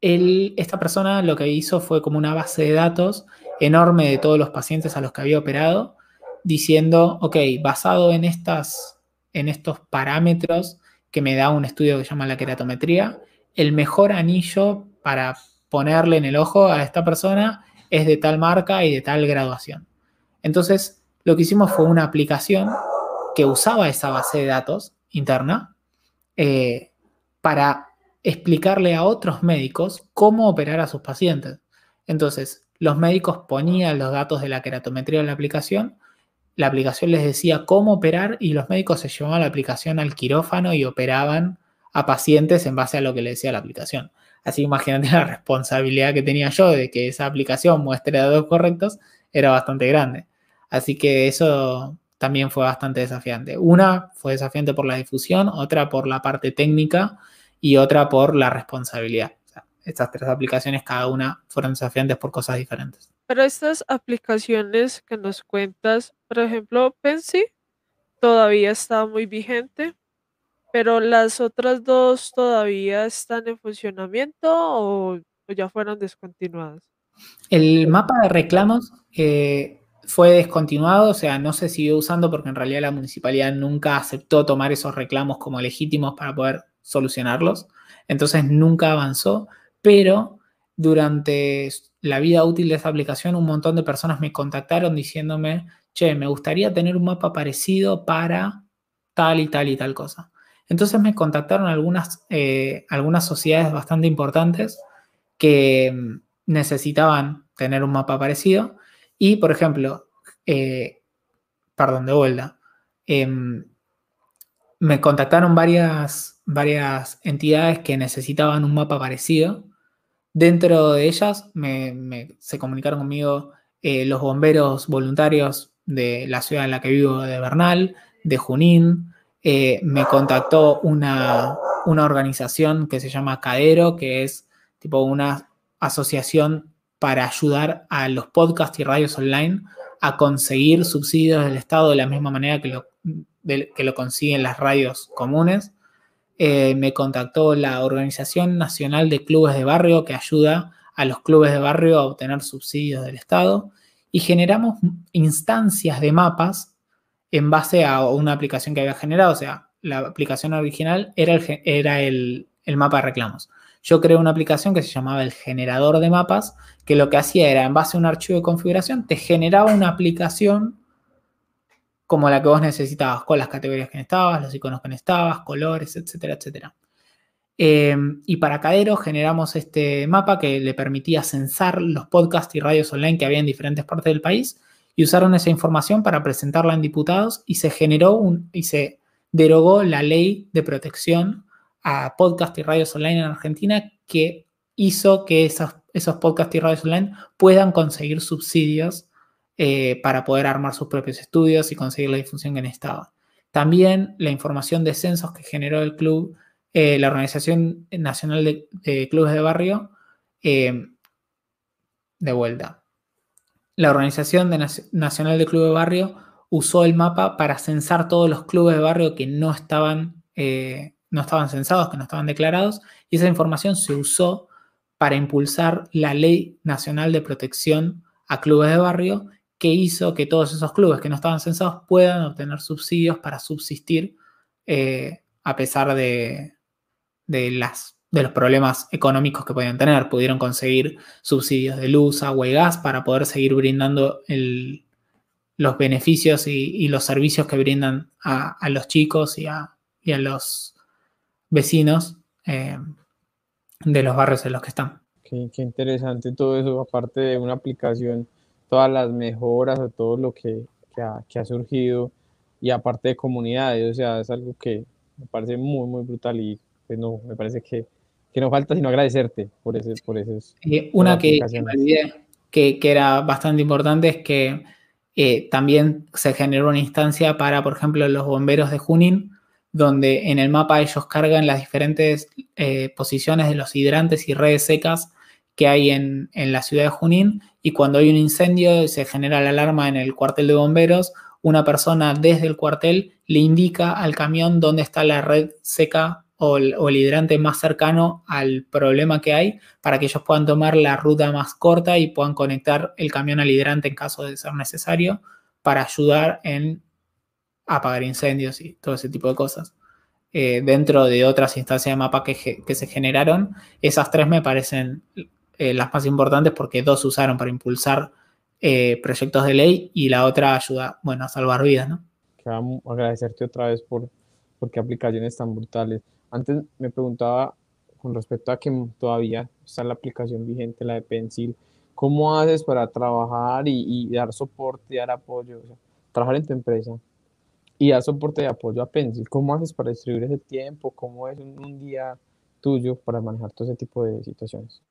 él, esta persona lo que hizo fue como una base de datos enorme de todos los pacientes a los que había operado, diciendo, ok, basado en, estas, en estos parámetros que me da un estudio que se llama la queratometría, el mejor anillo para ponerle en el ojo a esta persona es de tal marca y de tal graduación. Entonces, lo que hicimos fue una aplicación que usaba esa base de datos interna eh, para explicarle a otros médicos cómo operar a sus pacientes. Entonces, los médicos ponían los datos de la queratometría en la aplicación, la aplicación les decía cómo operar y los médicos se llevaban la aplicación al quirófano y operaban a pacientes en base a lo que le decía la aplicación. Así imagínate la responsabilidad que tenía yo de que esa aplicación muestre datos correctos, era bastante grande. Así que eso también fue bastante desafiante. Una fue desafiante por la difusión, otra por la parte técnica y otra por la responsabilidad. estas tres aplicaciones, cada una fueron desafiantes por cosas diferentes. Pero estas aplicaciones que nos cuentas, por ejemplo, Pensy todavía está muy vigente, pero las otras dos todavía están en funcionamiento o, o ya fueron descontinuadas. El mapa de reclamos eh, fue descontinuado, o sea, no se siguió usando porque en realidad la municipalidad nunca aceptó tomar esos reclamos como legítimos para poder solucionarlos. Entonces nunca avanzó, pero durante la vida útil de esa aplicación un montón de personas me contactaron diciéndome, che, me gustaría tener un mapa parecido para tal y tal y tal cosa. Entonces me contactaron algunas, eh, algunas sociedades bastante importantes que mm, necesitaban tener un mapa parecido y, por ejemplo, eh, perdón, de vuelta, em, me contactaron varias, varias entidades que necesitaban un mapa parecido. Dentro de ellas se comunicaron conmigo eh, los bomberos voluntarios de la ciudad en la que vivo, de Bernal, de Junín. Eh, me contactó una, una organización que se llama Cadero, que es tipo una asociación para ayudar a los podcasts y radios online a conseguir subsidios del Estado de la misma manera que lo, que lo consiguen las radios comunes. Eh, me contactó la Organización Nacional de Clubes de Barrio que ayuda a los clubes de barrio a obtener subsidios del Estado y generamos instancias de mapas en base a una aplicación que había generado. O sea, la aplicación original era el, era el, el mapa de reclamos. Yo creé una aplicación que se llamaba el generador de mapas, que lo que hacía era, en base a un archivo de configuración, te generaba una aplicación como la que vos necesitabas, con las categorías que necesitabas, los iconos que necesitabas, colores, etcétera, etcétera. Em, y para Cadero generamos este mapa que le permitía censar los podcasts y radios online que había en diferentes partes del país y usaron esa información para presentarla en diputados y se generó un, y se derogó la ley de protección a podcasts y radios online en Argentina que hizo que esos, esos podcasts y radios online puedan conseguir subsidios eh, para poder armar sus propios estudios y conseguir la difusión que necesitaba. También la información de censos que generó el club eh, la Organización Nacional de, Clubes de Barrio, eh, de vuelta. La Organización Nacional de Clubes de Barrio usó el mapa para censar todos los clubes de barrio que no estaban, eh, no estaban censados, que no estaban declarados, y esa información se usó para impulsar la Ley Nacional de Protección a Clubes de Barrio, que hizo que todos esos clubes que no estaban censados puedan obtener subsidios para subsistir a pesar de, de, las, de los problemas económicos que podían tener. Pudieron conseguir subsidios de luz, agua y gas para poder seguir brindando los beneficios y, los servicios que brindan a, los chicos y a, los vecinos eh, de los barrios en los que están. Qué, interesante todo eso, aparte de una aplicación, todas las mejoras o todo lo que, ha, que, ha, surgido y aparte de comunidades, o sea, es algo que me parece muy, muy brutal y pues no, me parece que, que no falta sino agradecerte por, ese, por esos. una que, me olvidé que, que, era bastante importante es que eh, también se generó una instancia para, por ejemplo, los bomberos de Junín, donde en el mapa ellos cargan las diferentes eh, posiciones de los hidrantes y redes secas que hay en, en, la ciudad de Junín y cuando hay un incendio se genera la alarma en el cuartel de bomberos, una persona desde el cuartel le indica al camión dónde está la red seca o el, hidrante más cercano al problema que hay para que ellos puedan tomar la ruta más corta y puedan conectar el camión al hidrante en caso de ser necesario para ayudar en apagar incendios y todo ese tipo de cosas. Eh, dentro de otras instancias de mapa que, se generaron, esas tres me parecen eh, las más importantes porque dos usaron para impulsar eh, proyectos de ley y la otra ayuda, bueno, a salvar vidas, ¿no? Queremos agradecerte otra vez por, por qué aplicaciones tan brutales. Antes me preguntaba con respecto a que todavía está la aplicación vigente, la de Pencil, ¿cómo haces para trabajar y, dar soporte, dar apoyo? trabajar en tu empresa y dar soporte y apoyo a Pencil, ¿cómo haces para distribuir ese tiempo? ¿Cómo es un, día tuyo para manejar todo ese tipo de situaciones?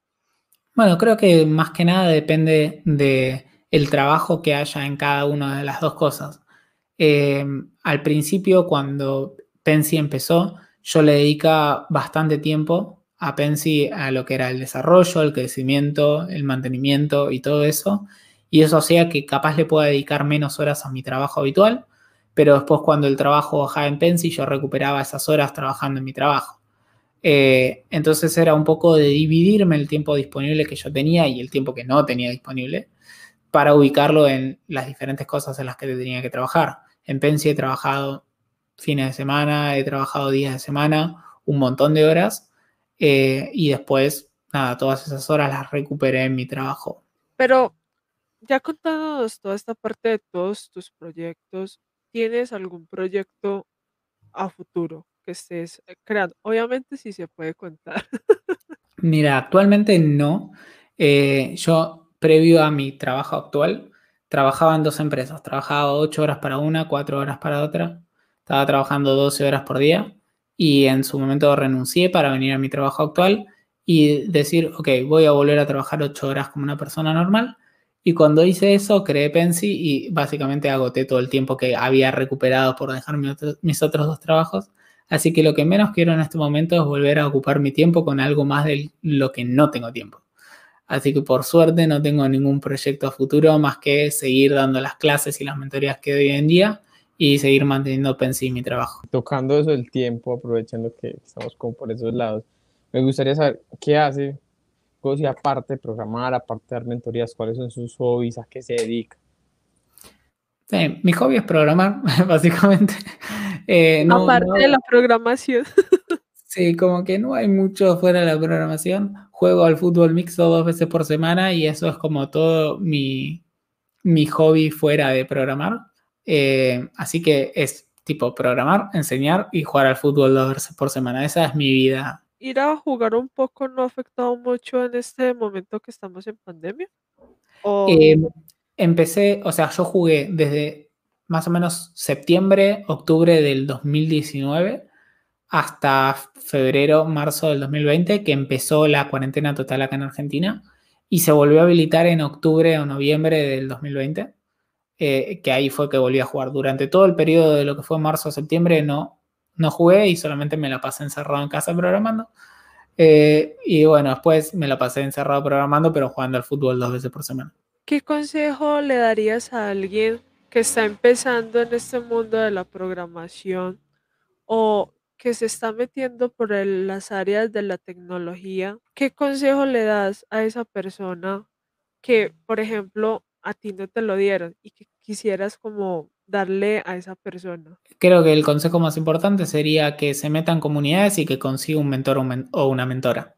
Bueno, creo que más que nada depende de el trabajo que haya en cada una de las dos cosas. Eh, al principio, cuando Pensi empezó, yo le dedica bastante tiempo a Pensi a lo que era el desarrollo, el crecimiento, el mantenimiento y todo eso. Y eso hacía que capaz le pueda dedicar menos horas a mi trabajo habitual, pero después cuando el trabajo bajaba en Pensi, yo recuperaba esas horas trabajando en mi trabajo. Eh, entonces era un poco de dividirme el tiempo disponible que yo tenía y el tiempo que no tenía disponible para ubicarlo en las diferentes cosas en las que tenía que trabajar. En Pensi he trabajado fines de semana, he trabajado días de semana, un montón de horas eh, y después, nada, todas esas horas las recuperé en mi trabajo. Pero ya contándonos toda esta parte de todos tus proyectos, ¿tienes algún proyecto a futuro que estés eh, creando? Obviamente sí se puede contar. Mira, actualmente no. Eh, yo, previo a mi trabajo actual, trabajaba en dos empresas. Trabajaba ocho horas para una, cuatro horas para otra. Estaba trabajando 12 horas por día y en su momento renuncié para venir a mi trabajo actual y decir, ok, voy a volver a trabajar ocho horas como una persona normal. Y cuando hice eso, creé Pensi y básicamente agoté todo el tiempo que había recuperado por dejar mis otros dos trabajos. Así que lo que menos quiero en este momento es volver a ocupar mi tiempo con algo más de lo que no tengo tiempo. Así que por suerte no tengo ningún proyecto a futuro más que seguir dando las clases y las mentorías que doy hoy en día y seguir manteniendo Pensi mi trabajo. Tocando eso del tiempo, aprovechando que estamos como por esos lados, me gustaría saber qué hace si aparte de programar, aparte de dar mentorías, cuáles son sus hobbies, a qué se dedica. mi hobby es programar, básicamente. Eh, aparte de la programación. sí, como que no hay mucho fuera de la programación. Juego al fútbol mixto dos veces por semana y eso es como todo mi, mi hobby fuera de programar. Eh, así que es tipo programar, enseñar y jugar al fútbol dos veces por semana. Esa es mi vida. ¿Ir a jugar un poco no ha afectado mucho en este momento que estamos en pandemia? Eh, empecé, o sea, yo jugué desde más o menos septiembre, octubre del 2019 hasta febrero, marzo del 2020, que empezó la cuarentena total acá en Argentina y se volvió a habilitar en octubre o noviembre del 2020. Eh, que ahí fue que volví a jugar. Durante todo el periodo de lo que fue marzo a septiembre no, no jugué y solamente me la pasé encerrado en casa programando. Eh, y bueno, después me la pasé encerrado programando, pero jugando al fútbol dos veces por semana. ¿Qué consejo le darías a alguien que está empezando en este mundo de la programación o que se está metiendo por las áreas de la tecnología? ¿Qué consejo le das a esa persona que, por ejemplo, a ti no te lo dieron y que quisieras como darle a esa persona? Creo que el consejo más importante sería que se meta en comunidades y que consiga un mentor o una mentora.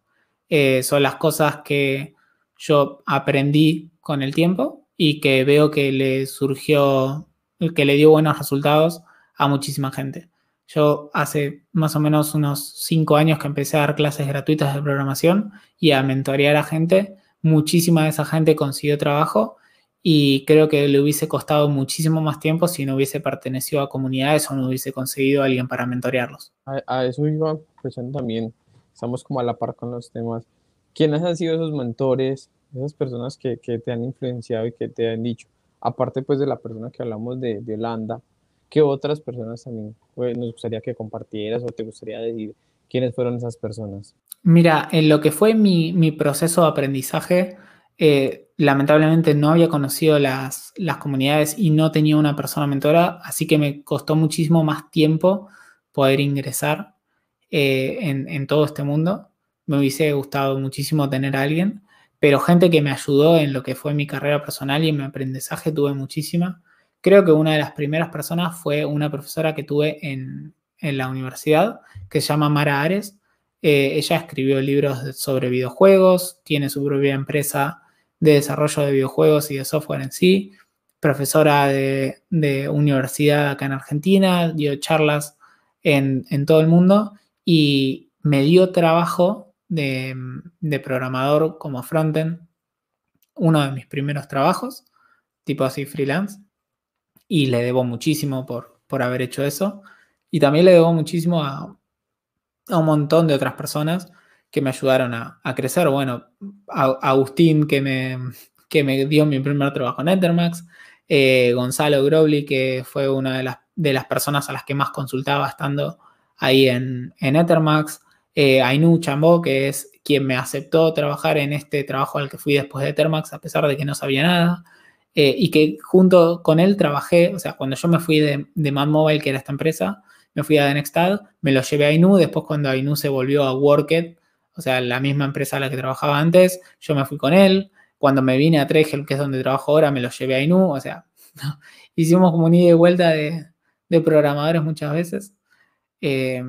Eh, son las cosas que yo aprendí con el tiempo y que veo que le surgió, que le dio buenos resultados a muchísima gente. Yo hace más o menos unos cinco años que empecé a dar clases gratuitas de programación y a mentorear a gente. Muchísima de esa gente consiguió trabajo y creo que le hubiese costado muchísimo más tiempo si no hubiese pertenecido a comunidades o no hubiese conseguido a alguien para mentorearlos. A, eso iba pensando también, estamos como a la par con los temas. ¿Quiénes han sido esos mentores, esas personas que, que te han influenciado y que te han dicho? Aparte pues de la persona que hablamos de, de Holanda, ¿qué otras personas también pues, nos gustaría que compartieras o te gustaría decir quiénes fueron esas personas? Mira, en lo que fue mi, mi proceso de aprendizaje, eh, lamentablemente no había conocido las, comunidades y no tenía una persona mentora, así que me costó muchísimo más tiempo poder ingresar eh, en, todo este mundo. Me hubiese gustado muchísimo tener alguien, pero gente que me ayudó en lo que fue mi carrera personal y en mi aprendizaje tuve muchísima. Creo que una de las primeras personas fue una profesora que tuve en, la universidad, que se llama Mara Ares. Eh, ella escribió libros sobre videojuegos, tiene su propia empresa de desarrollo de videojuegos y de software en sí, profesora de, universidad acá en Argentina, dio charlas en, todo el mundo y me dio trabajo de, programador como frontend, uno de mis primeros trabajos, tipo así freelance, y le debo muchísimo por, por haber hecho eso. Y también le debo muchísimo a, a un montón de otras personas que me ayudaron a, crecer. Bueno, Agustín que me, que me dio mi primer trabajo en Ethermax, eh, Gonzalo Grobli, que fue una de las, de las personas a las que más consultaba estando ahí en, en Ethermax, eh, Ainu Chambó, que es quien me aceptó trabajar en este trabajo al que fui después de Termax, a pesar de que no sabía nada. Eh, y que junto con él trabajé, o sea, cuando yo me fui de, de Mad Mobile, que era esta empresa, me fui a Denextad, me lo llevé a Ainu, después cuando Ainu se volvió a Worked, o sea, la misma empresa a la que trabajaba antes, yo me fui con él, cuando me vine a Tregel, que es donde trabajo ahora, me lo llevé a Ainu, o sea, hicimos como un ida y vuelta de, programadores muchas veces. Eh,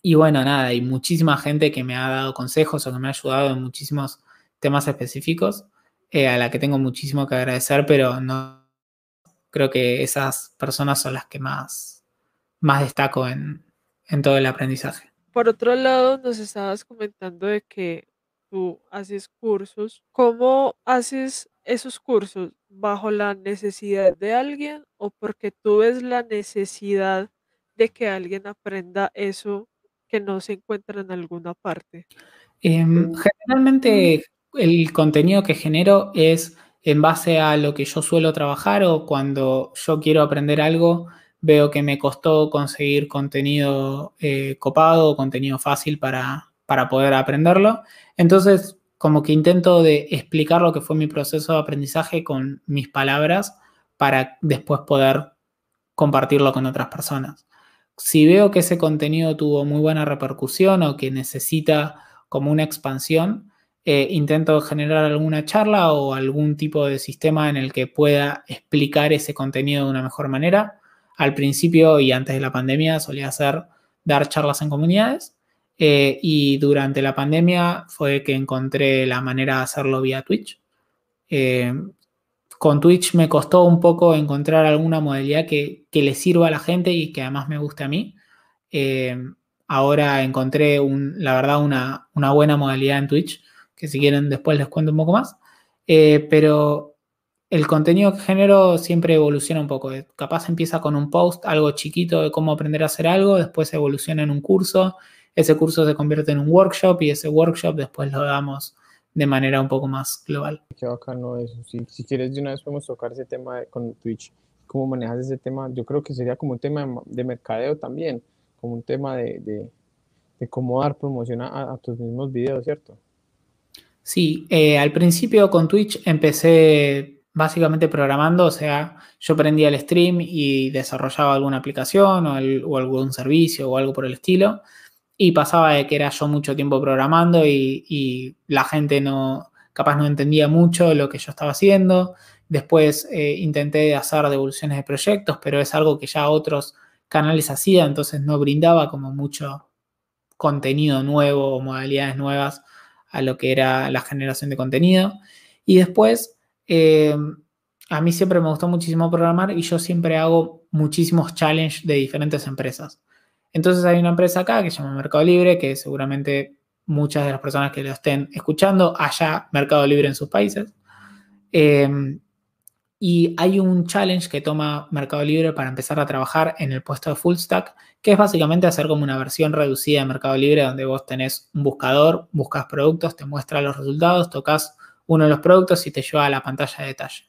y bueno, nada, hay muchísima gente que me ha dado consejos o que me ha ayudado en muchísimos temas específicos, eh, a la que tengo muchísimo que agradecer, pero no creo que esas personas son las que más, más destaco en, en todo el aprendizaje. Por otro lado, nos estabas comentando de que tú haces cursos. ¿Cómo haces esos cursos? ¿Bajo la necesidad de alguien o porque tú ves la necesidad de que alguien aprenda eso que no se encuentra en alguna parte? Em, generalmente el contenido que genero es en base a lo que yo suelo trabajar o cuando yo quiero aprender algo, veo que me costó conseguir contenido eh, copado, contenido fácil para, para poder aprenderlo. Entonces, como que intento de explicar lo que fue mi proceso de aprendizaje con mis palabras para después poder compartirlo con otras personas si veo que ese contenido tuvo muy buena repercusión o que necesita como una expansión, eh, intento generar alguna charla o algún tipo de sistema en el que pueda explicar ese contenido de una mejor manera. Al principio y antes de la pandemia solía hacer dar charlas en comunidades eh, y durante la pandemia fue que encontré la manera de hacerlo vía Twitch. Eh, con Twitch me costó un poco encontrar alguna modalidad que, le sirva a la gente y que además me guste a mí. Eh, ahora encontré, la verdad, una, buena modalidad en Twitch, que si quieren después les cuento un poco más. Pero el contenido que genero siempre evoluciona un poco. Capaz empieza con un post, algo chiquito de cómo aprender a hacer algo, después evoluciona en un curso, ese curso se convierte en un workshop y ese workshop después lo damos de manera un poco más global. Qué bacano eso. Si, quieres, de una vez podemos tocar ese tema con Twitch. ¿Cómo manejas ese tema? Yo creo que sería como un tema de, mercadeo también, como un tema de, cómo dar promoción a, tus mismos videos, ¿cierto? Sí, eh, al principio con Twitch empecé básicamente programando, o sea, yo prendía el stream y desarrollaba alguna aplicación o algún servicio o algo por el estilo y pasaba de que era yo mucho tiempo programando y, la gente no, capaz no entendía mucho lo que yo estaba haciendo. Después eh, intenté hacer devoluciones de proyectos, pero es algo que ya otros canales hacían, entonces no brindaba como mucho contenido nuevo o modalidades nuevas a lo que era la generación de contenido. Y después, eh, a mí siempre me gustó muchísimo programar y yo siempre hago muchísimos challenges de diferentes empresas. Entonces hay una empresa acá que se llama Mercado Libre, que seguramente muchas de las personas que lo estén escuchando haya Mercado Libre en sus países. Em, y hay un challenge que toma Mercado Libre para empezar a trabajar en el puesto de full stack, que es básicamente hacer como una versión reducida de Mercado Libre donde vos tenés un buscador, buscas productos, te muestra los resultados, tocas uno de los productos y te lleva a la pantalla de detalle.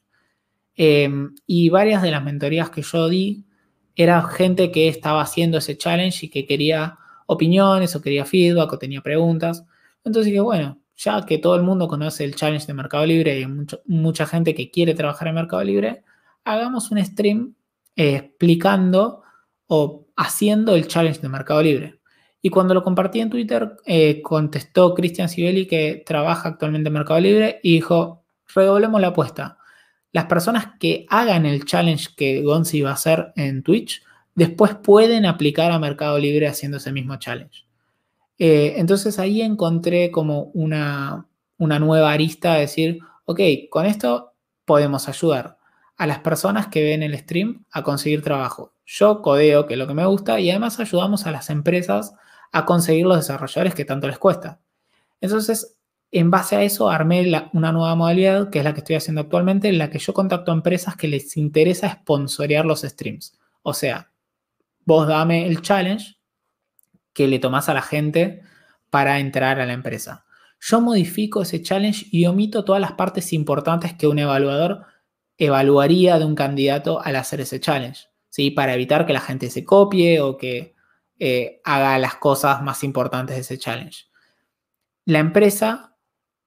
Em, y varias de las mentorías que yo di era gente que estaba haciendo ese challenge y que quería opiniones o quería feedback o tenía preguntas. Entonces dije, bueno, ya que todo el mundo conoce el challenge de Mercado Libre y mucha gente que quiere trabajar en Mercado Libre, hagamos un stream eh, explicando o haciendo el challenge de Mercado Libre. Y cuando lo compartí en Twitter, eh, contestó Cristian Sibeli, que trabaja actualmente en Mercado Libre, y dijo, redoblemos la apuesta las personas que hagan el challenge que Gonzi va a hacer en Twitch, después pueden aplicar a Mercado Libre haciendo ese mismo challenge. Eh, entonces ahí encontré como una, una nueva arista de decir, ok, con esto podemos ayudar a las personas que ven el stream a conseguir trabajo. Yo codeo, que es lo que me gusta, y además ayudamos a las empresas a conseguir los desarrolladores que tanto les cuesta. Entonces, en base a eso armé una nueva modalidad, que es la que estoy haciendo actualmente, en la que yo contacto a empresas que les interesa sponsorear los streams. O sea, vos dame el challenge que le tomás a la gente para entrar a la empresa. Yo modifico ese challenge y omito todas las partes importantes que un evaluador evaluaría de un candidato al hacer ese challenge, ¿sí? Para evitar que la gente se copie o que eh, haga las cosas más importantes de ese challenge. La empresa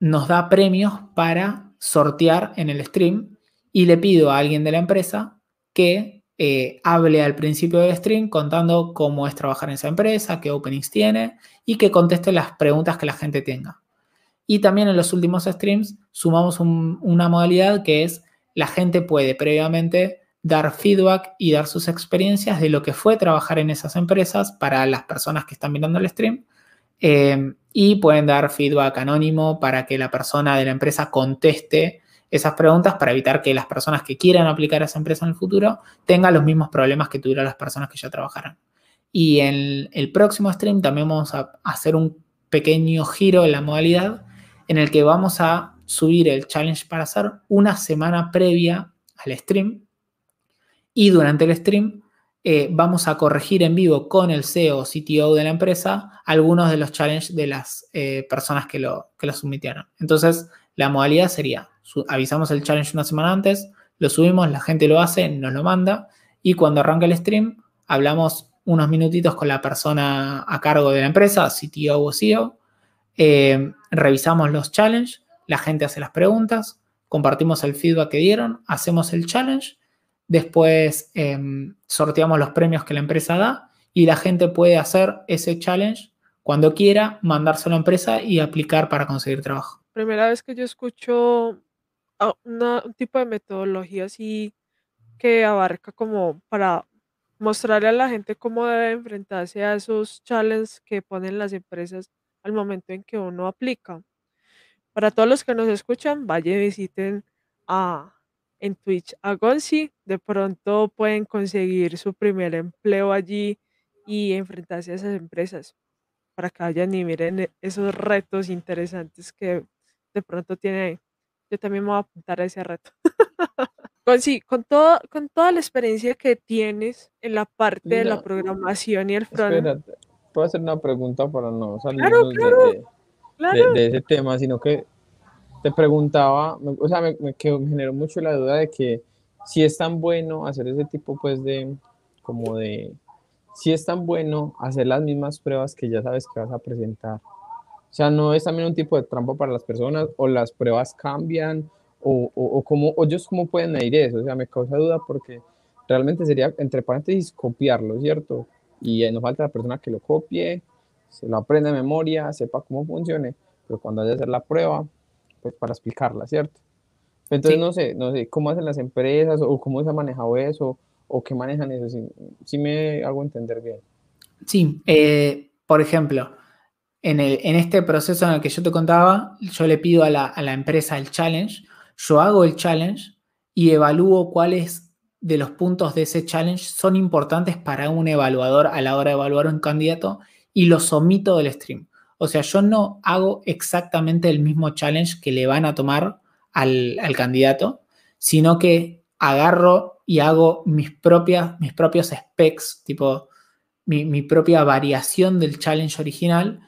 nos da premios para sortear en el stream y le pido a alguien de la empresa que eh, hable al principio del stream contando cómo es trabajar en esa empresa, qué openings tiene y que conteste las preguntas que la gente tenga. Y también en los últimos streams sumamos una modalidad que es la gente puede previamente dar feedback y dar sus experiencias de lo que fue trabajar en esas empresas para las personas que están mirando el stream. Eh, y pueden dar feedback anónimo para que la persona de la empresa conteste esas preguntas para evitar que las personas que quieran aplicar a esa empresa en el futuro tengan los mismos problemas que tuvieron las personas que ya trabajaron. Y en el próximo stream también vamos a hacer un pequeño giro en la modalidad en el que vamos a subir el challenge para hacer una semana previa al stream y durante el stream eh, vamos a corregir en vivo con el CEO o CTO de la empresa algunos de los challenges de las eh, personas que lo, que lo submitieron. Entonces, la modalidad sería, avisamos el challenge una semana antes, lo subimos, la gente lo hace, nos lo manda y cuando arranca el stream hablamos unos minutitos con la persona a cargo de la empresa, CTO o CEO, eh, revisamos los challenges, la gente hace las preguntas, compartimos el feedback que dieron, hacemos el challenge, después em, sorteamos los premios que la empresa da y la gente puede hacer ese challenge cuando quiera, mandárselo a la empresa y aplicar para conseguir trabajo. Primera vez que yo escucho un tipo de metodología así que abarca como para mostrarle a la gente cómo debe enfrentarse a esos challenges que ponen las empresas al momento en que uno aplica. Para todos los que nos escuchan, vaya y visiten a, en Twitch a Gonzi. De pronto pueden conseguir su primer empleo allí y enfrentarse a esas empresas para que vayan y miren e, esos retos interesantes que de pronto tiene Yo también me voy a apuntar a ese reto. Gonzi, con, todo, con toda la experiencia que tienes en la parte de la programación y el front puedo hacer una pregunta para no salirnos de, ese tema, sino que te preguntaba, o sea, me, generó mucho la duda de que si es tan bueno hacer ese tipo, pues, de, como de, si es tan bueno hacer las mismas pruebas que ya sabes que vas a presentar. O sea, no es también un tipo de trampa para las personas, o las pruebas cambian, o, o, cómo, o ellos cómo pueden medir eso. O sea, me causa duda porque realmente sería, entre paréntesis, copiarlo, ¿cierto? y nos falta la persona que lo copie, se lo aprenda de memoria, sepa cómo funcione, pero cuando haya hacer la prueba, pues para explicarla, ¿cierto? Entonces no sé, no sé cómo hacen las empresas o cómo se ha manejado eso o qué manejan eso, si, me hago entender bien. Sí, eh, por ejemplo, en, el, en, este proceso en el que yo te contaba, yo le pido a la, a la empresa el challenge, yo hago el challenge y evalúo cuál es de los puntos de ese challenge son importantes para un evaluador a la hora de evaluar un candidato y los omito del stream. O sea, yo no hago exactamente el mismo challenge que le van a tomar al, candidato, sino que agarro y hago mis, propias, mis propios specs, tipo mi, propia variación del challenge original,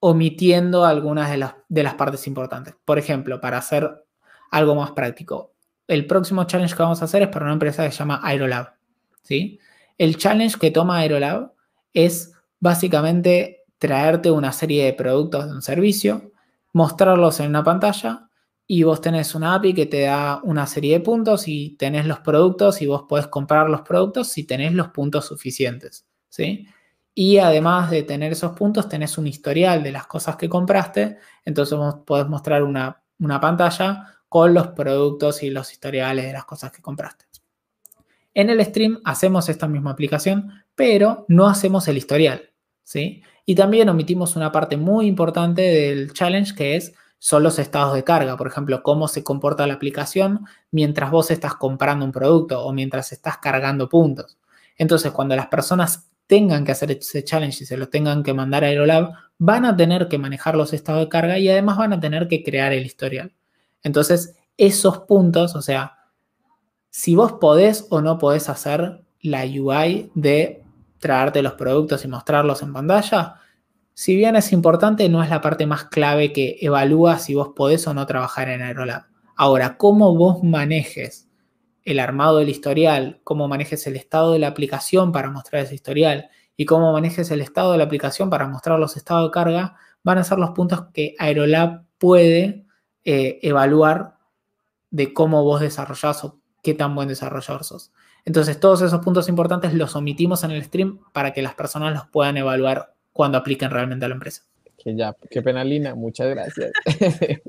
omitiendo algunas de las, de las partes importantes. Por ejemplo, para hacer algo más práctico, el próximo challenge que vamos a hacer es para una empresa que se llama Aerolab. ¿sí? El challenge que toma Aerolab es básicamente traerte una serie de productos de un servicio, mostrarlos en una pantalla y vos tenés una API que te da una serie de puntos y tenés los productos y vos podés comprar los productos si tenés los puntos suficientes. ¿sí? Y además de tener esos puntos, tenés un historial de las cosas que compraste, entonces vos podés mostrar una, una pantalla con los productos y los historiales de las cosas que compraste. En el stream hacemos esta misma aplicación, pero no hacemos el historial, ¿sí? Y también omitimos una parte muy importante del challenge que es son los estados de carga, por ejemplo, cómo se comporta la aplicación mientras vos estás comprando un producto o mientras estás cargando puntos. Entonces, cuando las personas tengan que hacer ese challenge y se lo tengan que mandar a Aerolab, van a tener que manejar los estados de carga y además van a tener que crear el historial. Entonces, esos puntos, o sea, si vos podés o no podés hacer la UI de traerte los productos y mostrarlos en pantalla, si bien es importante, no es la parte más clave que evalúa si vos podés o no trabajar en Aerolab. Ahora, cómo vos manejes el armado del historial, cómo manejes el estado de la aplicación para mostrar ese historial y cómo manejes el estado de la aplicación para mostrar los estados de carga, van a ser los puntos que Aerolab puede eh, evaluar de cómo vos desarrollás o qué tan buen desarrollador sos. Entonces, todos esos puntos importantes los omitimos en el stream para que las personas los puedan evaluar cuando apliquen realmente a la empresa. Que ya, qué pena, Lina, muchas gracias.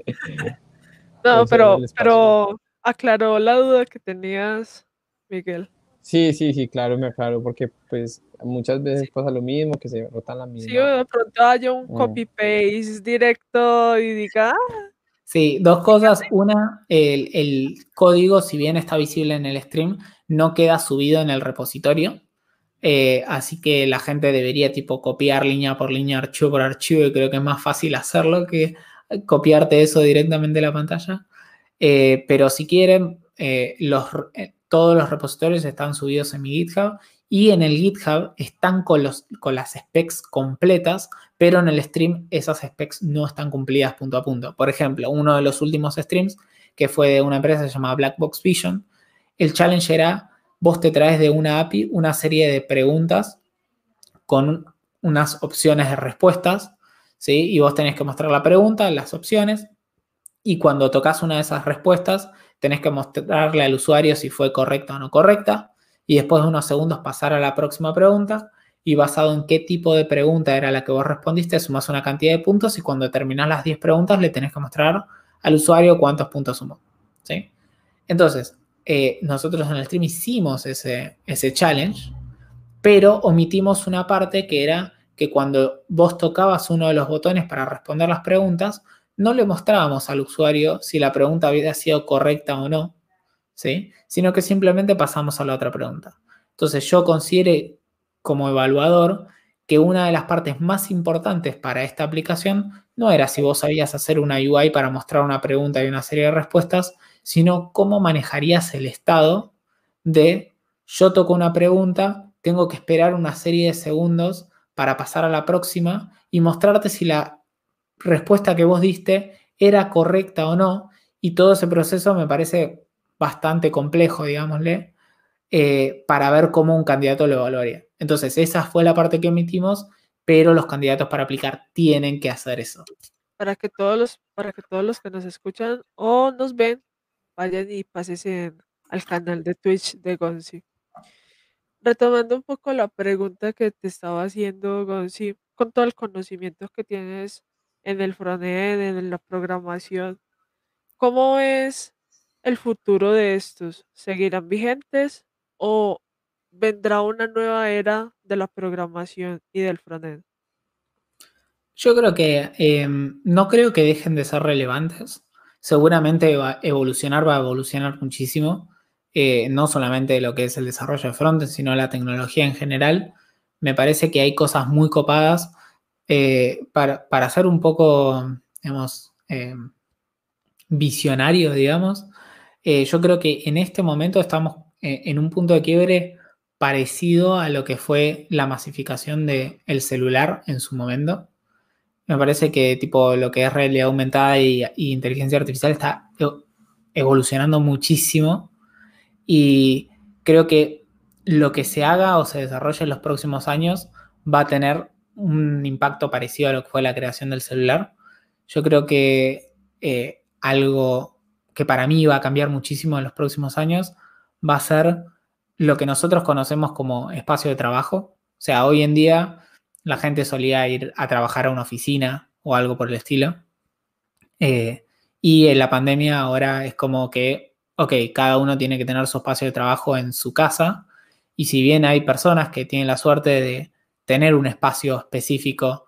no, pero, pero aclaró la duda que tenías, Miguel. Sí, sí, sí, claro, me aclaro, porque pues muchas veces pasa lo mismo, que se rotan la misma. Sí, de pronto haya un mm. copy-paste directo y diga... Ah". Sí, dos cosas. Una, el, el, código, si bien está visible en el stream, no queda subido en el repositorio. Eh, así que la gente debería tipo copiar línea por línea, archivo por archivo, y creo que es más fácil hacerlo que copiarte eso directamente de la pantalla. Eh, pero si quieren, eh, los, todos los repositorios están subidos en mi GitHub y en el GitHub están con, los, con las specs completas, pero en el stream esas specs no están cumplidas punto a punto. Por ejemplo, uno de los últimos streams, que fue de una empresa llamada Blackbox Vision, el challenge era, vos te traes de una API una serie de preguntas con unas opciones de respuestas, ¿sí? Y vos tenés que mostrar la pregunta, las opciones, y cuando tocas una de esas respuestas, tenés que mostrarle al usuario si fue correcta o no correcta y después de unos segundos pasar a la próxima pregunta y basado en qué tipo de pregunta era la que vos respondiste, sumas una cantidad de puntos y cuando terminas las 10 preguntas le tenés que mostrar al usuario cuántos puntos sumó. ¿sí? Entonces, eh, nosotros en el stream hicimos ese, ese challenge, pero omitimos una parte que era que cuando vos tocabas uno de los botones para responder las preguntas, no le mostrábamos al usuario si la pregunta había sido correcta o no, ¿sí? sino que simplemente pasamos a la otra pregunta. Entonces yo considero como evaluador que una de las partes más importantes para esta aplicación no era si vos sabías hacer una UI para mostrar una pregunta y una serie de respuestas, sino cómo manejarías el estado de yo toco una pregunta, tengo que esperar una serie de segundos para pasar a la próxima y mostrarte si la respuesta que vos diste era correcta o no. Y todo ese proceso me parece bastante complejo, digámosle, eh, para ver cómo un candidato lo evaluaría. Entonces, esa fue la parte que omitimos, pero los candidatos para aplicar tienen que hacer eso. Para que todos los, para que, todos los que nos escuchan o nos ven vayan y pasen al canal de Twitch de Gonzi. Retomando un poco la pregunta que te estaba haciendo, Gonzi, con todo el conocimiento que tienes en el frontend, en la programación. ¿Cómo es el futuro de estos? ¿Seguirán vigentes o vendrá una nueva era de la programación y del frontend? Yo creo que em, no creo que dejen de ser relevantes. Seguramente va a evolucionar, va a evolucionar muchísimo. Eh, no solamente lo que es el desarrollo de frontend, sino la tecnología en general. Me parece que hay cosas muy copadas eh, para, para, ser un poco, digamos, eh, visionario, digamos, yo creo que en este momento estamos en un punto de quiebre parecido a lo que fue la masificación del celular en su momento. Me parece que tipo lo que es realidad aumentada y, inteligencia artificial está evolucionando muchísimo y creo que lo que se haga o se desarrolle en los próximos años va a tener un impacto parecido a lo que fue la creación del celular. Yo creo que eh, algo que para mí va a cambiar muchísimo en los próximos años va a ser lo que nosotros conocemos como espacio de trabajo. O sea, hoy en día la gente solía ir a trabajar a una oficina o algo por el estilo. Eh, y en la pandemia ahora es como que, ok, cada uno tiene que tener su espacio de trabajo en su casa. Y si bien hay personas que tienen la suerte de tener un espacio específico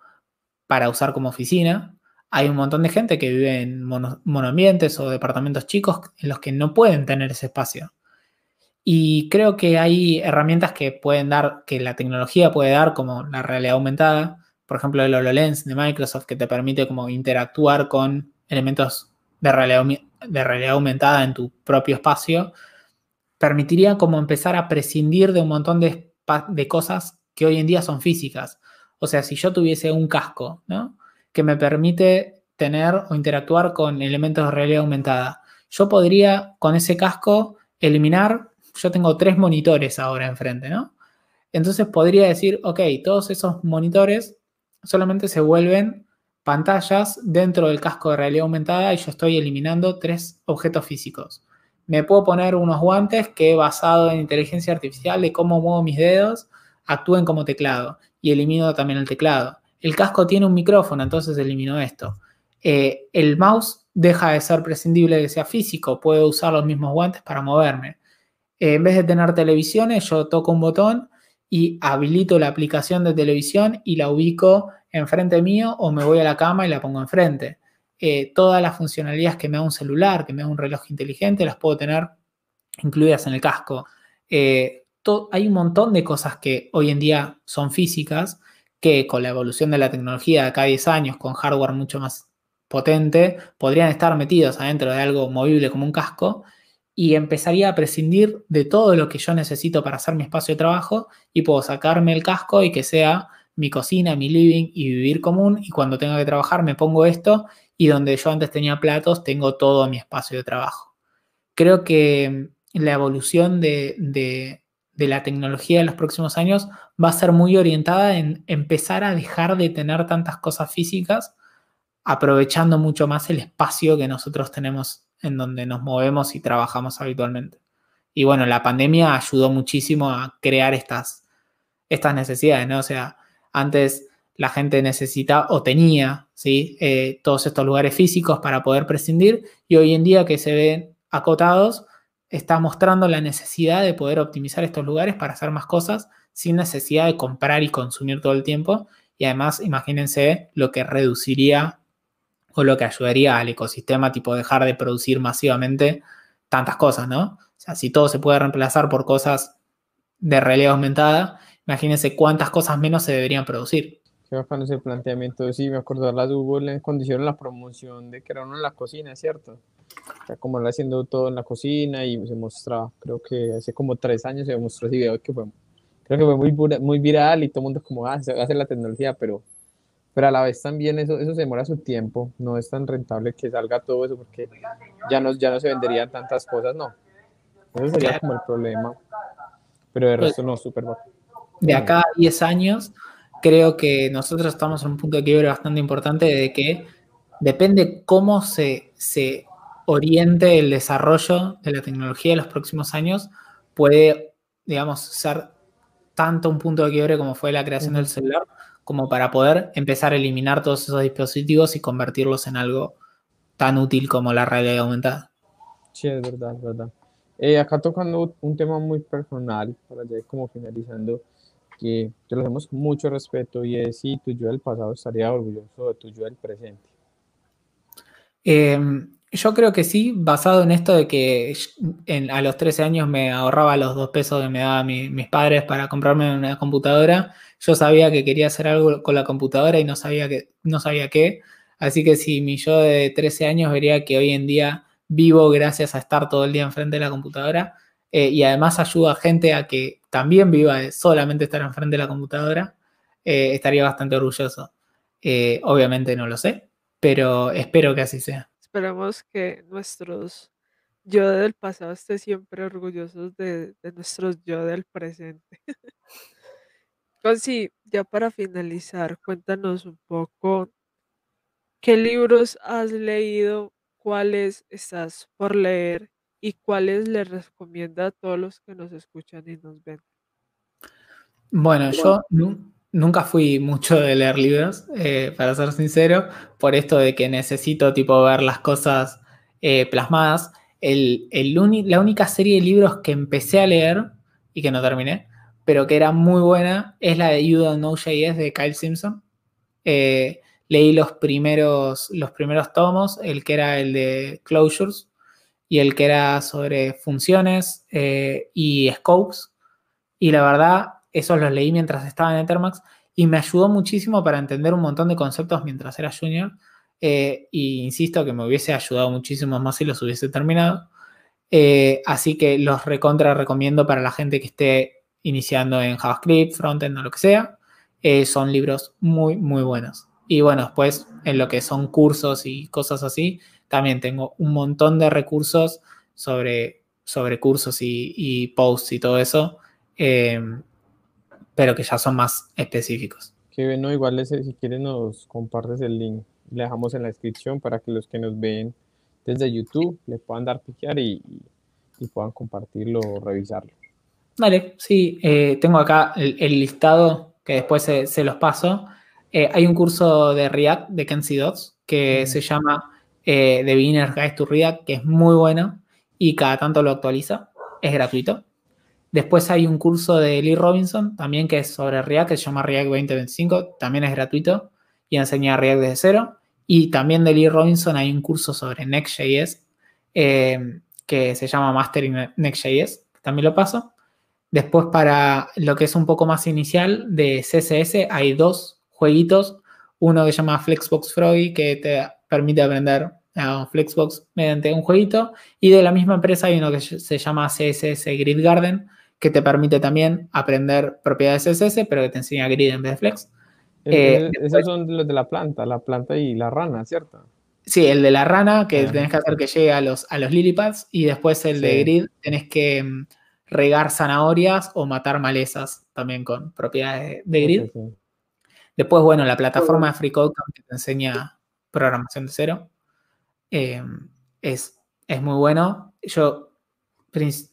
para usar como oficina. Hay un montón de gente que vive en monoambientes o departamentos chicos en los que no pueden tener ese espacio. Y creo que hay herramientas que pueden dar, que la tecnología puede dar, como la realidad aumentada, por ejemplo el HoloLens de Microsoft, que te permite como interactuar con elementos de realidad, de realidad aumentada en tu propio espacio, permitiría como empezar a prescindir de un montón de, cosas que hoy en día son físicas. O sea, si yo tuviese un casco, ¿no? Que me permite tener o interactuar con elementos de realidad aumentada, yo podría con ese casco eliminar, yo tengo tres monitores ahora enfrente, ¿no? Entonces podría decir, ok, todos esos monitores solamente se vuelven pantallas dentro del casco de realidad aumentada y yo estoy eliminando tres objetos físicos. Me puedo poner unos guantes que basado en inteligencia artificial de cómo muevo mis dedos actúen como teclado y elimino también el teclado. El casco tiene un micrófono, entonces elimino esto. Eh, el mouse deja de ser prescindible que sea físico, puedo usar los mismos guantes para moverme. Eh, en vez de tener televisiones, yo toco un botón y habilito la aplicación de televisión y la ubico enfrente mío o me voy a la cama y la pongo enfrente. Eh, todas las funcionalidades que me da un celular, que me da un reloj inteligente, las puedo tener incluidas en el casco. Eh, hay un montón de cosas que hoy en día son físicas, que con la evolución de la tecnología de cada 10 años, con hardware mucho más potente, podrían estar metidos adentro de algo movible como un casco y empezaría a prescindir de todo lo que yo necesito para hacer mi espacio de trabajo y puedo sacarme el casco y que sea mi cocina, mi living y vivir común y cuando tenga que trabajar me pongo esto y donde yo antes tenía platos tengo todo mi espacio de trabajo. Creo que la evolución de, de la tecnología en los próximos años va a ser muy orientada en empezar a dejar de tener tantas cosas físicas, aprovechando mucho más el espacio que nosotros tenemos en donde nos movemos y trabajamos habitualmente. Y bueno, la pandemia ayudó muchísimo a crear estas, estas necesidades, ¿no? Sea, antes la gente necesitaba o tenía, ¿sí? Eh, todos estos lugares físicos para poder prescindir y hoy en día que se ven acotados, está mostrando la necesidad de poder optimizar estos lugares para hacer más cosas sin necesidad de comprar y consumir todo el tiempo. Y además, imagínense lo que reduciría o lo que ayudaría al ecosistema, tipo dejar de producir masivamente tantas cosas, ¿no? O sea, si todo se puede reemplazar por cosas de realidad aumentada, imagínense cuántas cosas menos se deberían producir. Qué bacano ese planteamiento. Sí, me acuerdo, las Google en condición la promoción de que era uno en la cocina, ¿cierto? O sea, como lo haciendo todo en la cocina y se mostraba, creo que hace como tres años se mostró ese video que fue, creo que fue muy, muy viral y todo el mundo como, ah, se hacer la tecnología, pero pero a la vez también eso, eso se demora su tiempo, no es tan rentable que salga todo eso porque ya no, ya no se venderían tantas cosas, no. Eso sería como el problema. Pero de resto no, súper De acá a 10 años, creo que nosotros estamos en un punto de quiebre bastante importante de que depende cómo se, se oriente el desarrollo de la tecnología en los próximos años, puede, digamos, ser tanto un punto de quiebre como fue la creación del celular, como para poder empezar a eliminar todos esos dispositivos y convertirlos en algo tan útil como la realidad aumentada. Sí, es verdad, es verdad. Eh, acá tocando un tema muy personal, para ya ir como finalizando, que te lo hacemos con mucho respeto y es si tu yo del pasado estaría orgulloso de tu yo del presente. Eh, yo creo que sí, basado en esto de que a los 13 años me ahorraba los dos pesos que me daban mis padres para comprarme una computadora. Yo sabía que quería hacer algo con la computadora y no sabía, que, no sabía qué. Así que si mi yo de 13 años vería que hoy en día vivo gracias a estar todo el día enfrente de la computadora eh, y además ayuda a gente a que también viva solamente estar enfrente de la computadora, eh, estaría bastante orgulloso. Eh, obviamente no lo sé, pero espero que así sea. Esperemos que nuestros yo del pasado estén siempre orgullosos de, nuestros yo del presente. sí, ya para finalizar, cuéntanos un poco qué libros has leído, cuáles estás por leer y cuáles les recomienda a todos los que nos escuchan y nos ven. Bueno, yo nunca fui mucho de leer libros, eh, para ser sincero, por esto de que necesito tipo ver las cosas eh, plasmadas. El, la única serie de libros que empecé a leer y que no terminé, pero que era muy buena, es la de You Don't Know JS de Kyle Simpson. Eh, leí los primeros, los primeros tomos, el que era el de closures y el que era sobre funciones y scopes. Y la verdad, esos los leí mientras estaba en Ethermax y me ayudó muchísimo para entender un montón de conceptos mientras era junior. Eh, y insisto que me hubiese ayudado muchísimo más si los hubiese terminado. Eh, así que los recontra recomiendo para la gente que esté iniciando en JavaScript, frontend o lo que sea. Eh, son libros muy, muy buenos. Y bueno, después en lo que son cursos y cosas así, también tengo un montón de recursos sobre, sobre cursos y, y posts y todo eso pero que ya son más específicos. Qué bueno, igual ese, si quieres nos compartes el link, le dejamos en la descripción para que los que nos ven desde YouTube le puedan dar piquear y, y puedan compartirlo o revisarlo. Vale, sí, eh, tengo acá el, listado que después se, los paso. Eh, hay un curso de React de Kenzie Dots que se llama eh, The Beginner's Guide to React, que es muy bueno y cada tanto lo actualiza. Es gratuito. Después hay un curso de Lee Robinson, también que es sobre React, que se llama React 2025, también es gratuito y enseña React desde cero. Y también de Lee Robinson hay un curso sobre Next.js que se llama Mastering Next.js, también lo paso. Después para lo que es un poco más inicial de CSS hay dos jueguitos. Uno que se llama Flexbox Froggy que te permite aprender a Flexbox mediante un jueguito. Y de la misma empresa hay uno que se llama CSS Grid Garden que te permite también aprender propiedades CSS pero que te enseña grid en vez de flex. Eh, esos son los de la planta, la planta y la rana, ¿cierto? Sí, el de la rana, que tenés que hacer que llegue a los, a los lilypads, y después el de grid, tenés que mm, regar zanahorias o matar malezas también con propiedades de grid. Después, bueno, la plataforma de FreeCodeCamp que te enseña programación de cero em, es, es muy bueno. Yo,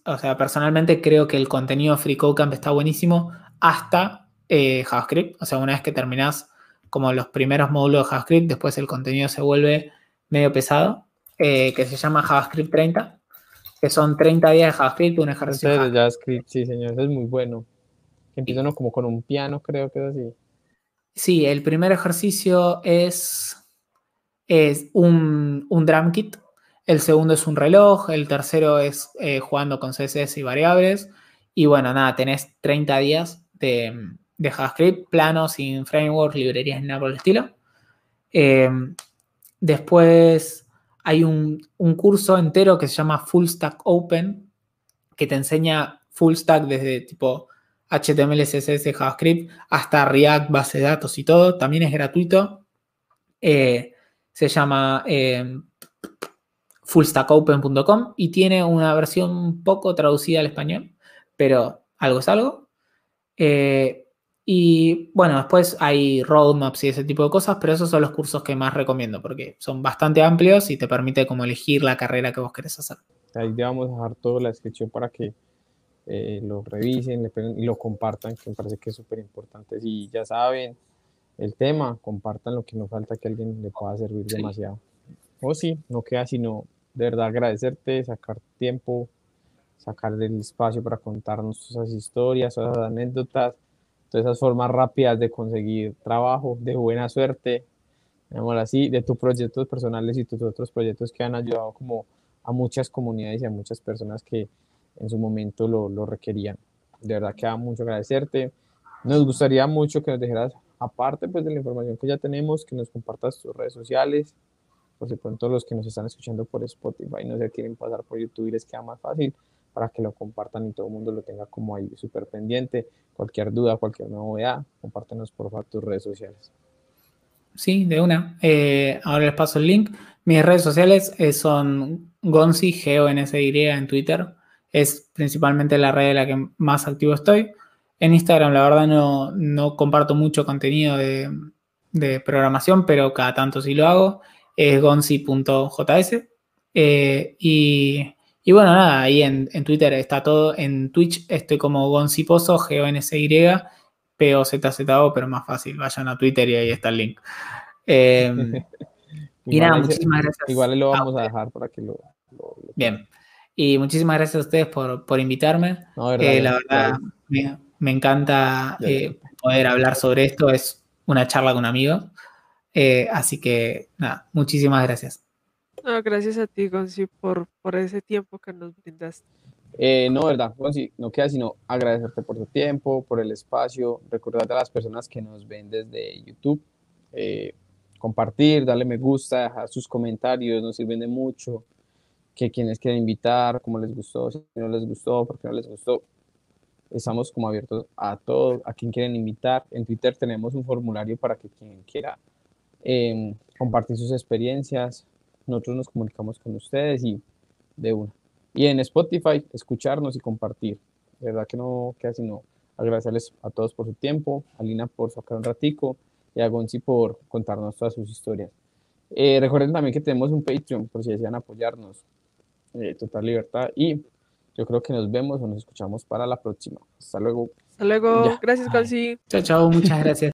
o sea, personalmente creo que el contenido de FreeCodeCamp está buenísimo hasta eh, JavaScript. O sea, una vez que terminás como los primeros módulos de JavaScript, después el contenido se vuelve medio pesado, eh, que se llama JavaScript 30, que son 30 días de JavaScript, un ejercicio. de JavaScript, sí, señor, es muy bueno. Empieza uno como con un piano, creo que es así. Sí, el primer ejercicio es, es un, un drum kit, el segundo es un reloj, el tercero es eh, jugando con CSS y variables. Y bueno, nada, tenés 30 días de, JavaScript, plano, sin framework, librerías ni nada por el estilo. Eh, Después hay un, curso entero que se llama Full Stack Open, que te enseña full stack desde tipo HTML, CSS, JavaScript hasta React, base de datos y todo. También es gratuito. Eh, se llama eh, fullstackopen.com y tiene una versión poco traducida al español, pero algo es algo. Eh, y bueno, después hay roadmaps y ese tipo de cosas, pero esos son los cursos que más recomiendo porque son bastante amplios y te permite como elegir la carrera que vos querés hacer. Ahí te vamos a dejar toda la descripción para que eh, lo revisen y lo compartan, que me parece que es súper importante. Si ya saben el tema, compartan lo que nos falta que a alguien le pueda servir demasiado. O sí, no queda sino de verdad agradecerte, sacar tiempo, sacar el espacio para contarnos esas historias, esas anécdotas todas esas formas rápidas de conseguir trabajo, de buena suerte, digamos así, de tus proyectos personales y tus otros proyectos que han ayudado como a muchas comunidades y a muchas personas que en su momento lo, lo requerían. De verdad que da mucho agradecerte. Nos gustaría mucho que nos dejaras, aparte pues de la información que ya tenemos, que nos compartas tus redes sociales. Por supuesto, los que nos están escuchando por Spotify no se quieren pasar por YouTube y les queda más fácil para que lo compartan y todo el mundo lo tenga como ahí súper pendiente. Cualquier duda, cualquier novedad, compártenos por favor tus redes sociales. Sí, de una. Eh, ahora les paso el link. Mis redes sociales eh, son Gonzi, G-O-N-S-Y en Twitter. Es principalmente la red de la que más activo estoy. En Instagram, la verdad, no, no comparto mucho contenido de, de, programación, pero cada tanto sí lo hago. Es gonzi.js. Eh, y y bueno, nada, ahí en, Twitter está todo. En Twitch estoy como Gonciposo, G-O-N-C-Y, P-O-Z-Z-O, pero más fácil. Vayan a Twitter y ahí está el link. Em, y nada, muchísimas gracias. Igual lo vamos a, dejar para que lo, Bien. Y muchísimas gracias a ustedes por, invitarme. Eh, la verdad, me, encanta eh, poder hablar sobre esto. Es una charla con amigos. Eh, así que, nada, muchísimas gracias gracias a ti, Gonzi, por, por ese tiempo que nos brindaste. Eh, no, verdad, Gonzi, no queda sino agradecerte por tu tiempo, por el espacio, recordarte a las personas que nos ven desde YouTube, eh, compartir, darle me gusta, dejar sus comentarios, nos sirven de mucho, que quienes quieren invitar, cómo les gustó, si no les gustó, por qué no les gustó, estamos como abiertos a todo, a quien quieren invitar. En Twitter tenemos un formulario para que quien quiera eh, compartir sus experiencias, nosotros nos comunicamos con ustedes y de una. Y en Spotify, escucharnos y compartir. De verdad que no queda sino agradecerles a todos por su tiempo, a Lina por sacar un ratico y a Gonzi por contarnos todas sus historias. Eh, recuerden también que tenemos un Patreon por si desean apoyarnos. Eh, total libertad y yo creo que nos vemos o nos escuchamos para la próxima. Hasta luego. Hasta luego. Ya. Gracias, Gonzi. Chao, chao, muchas gracias.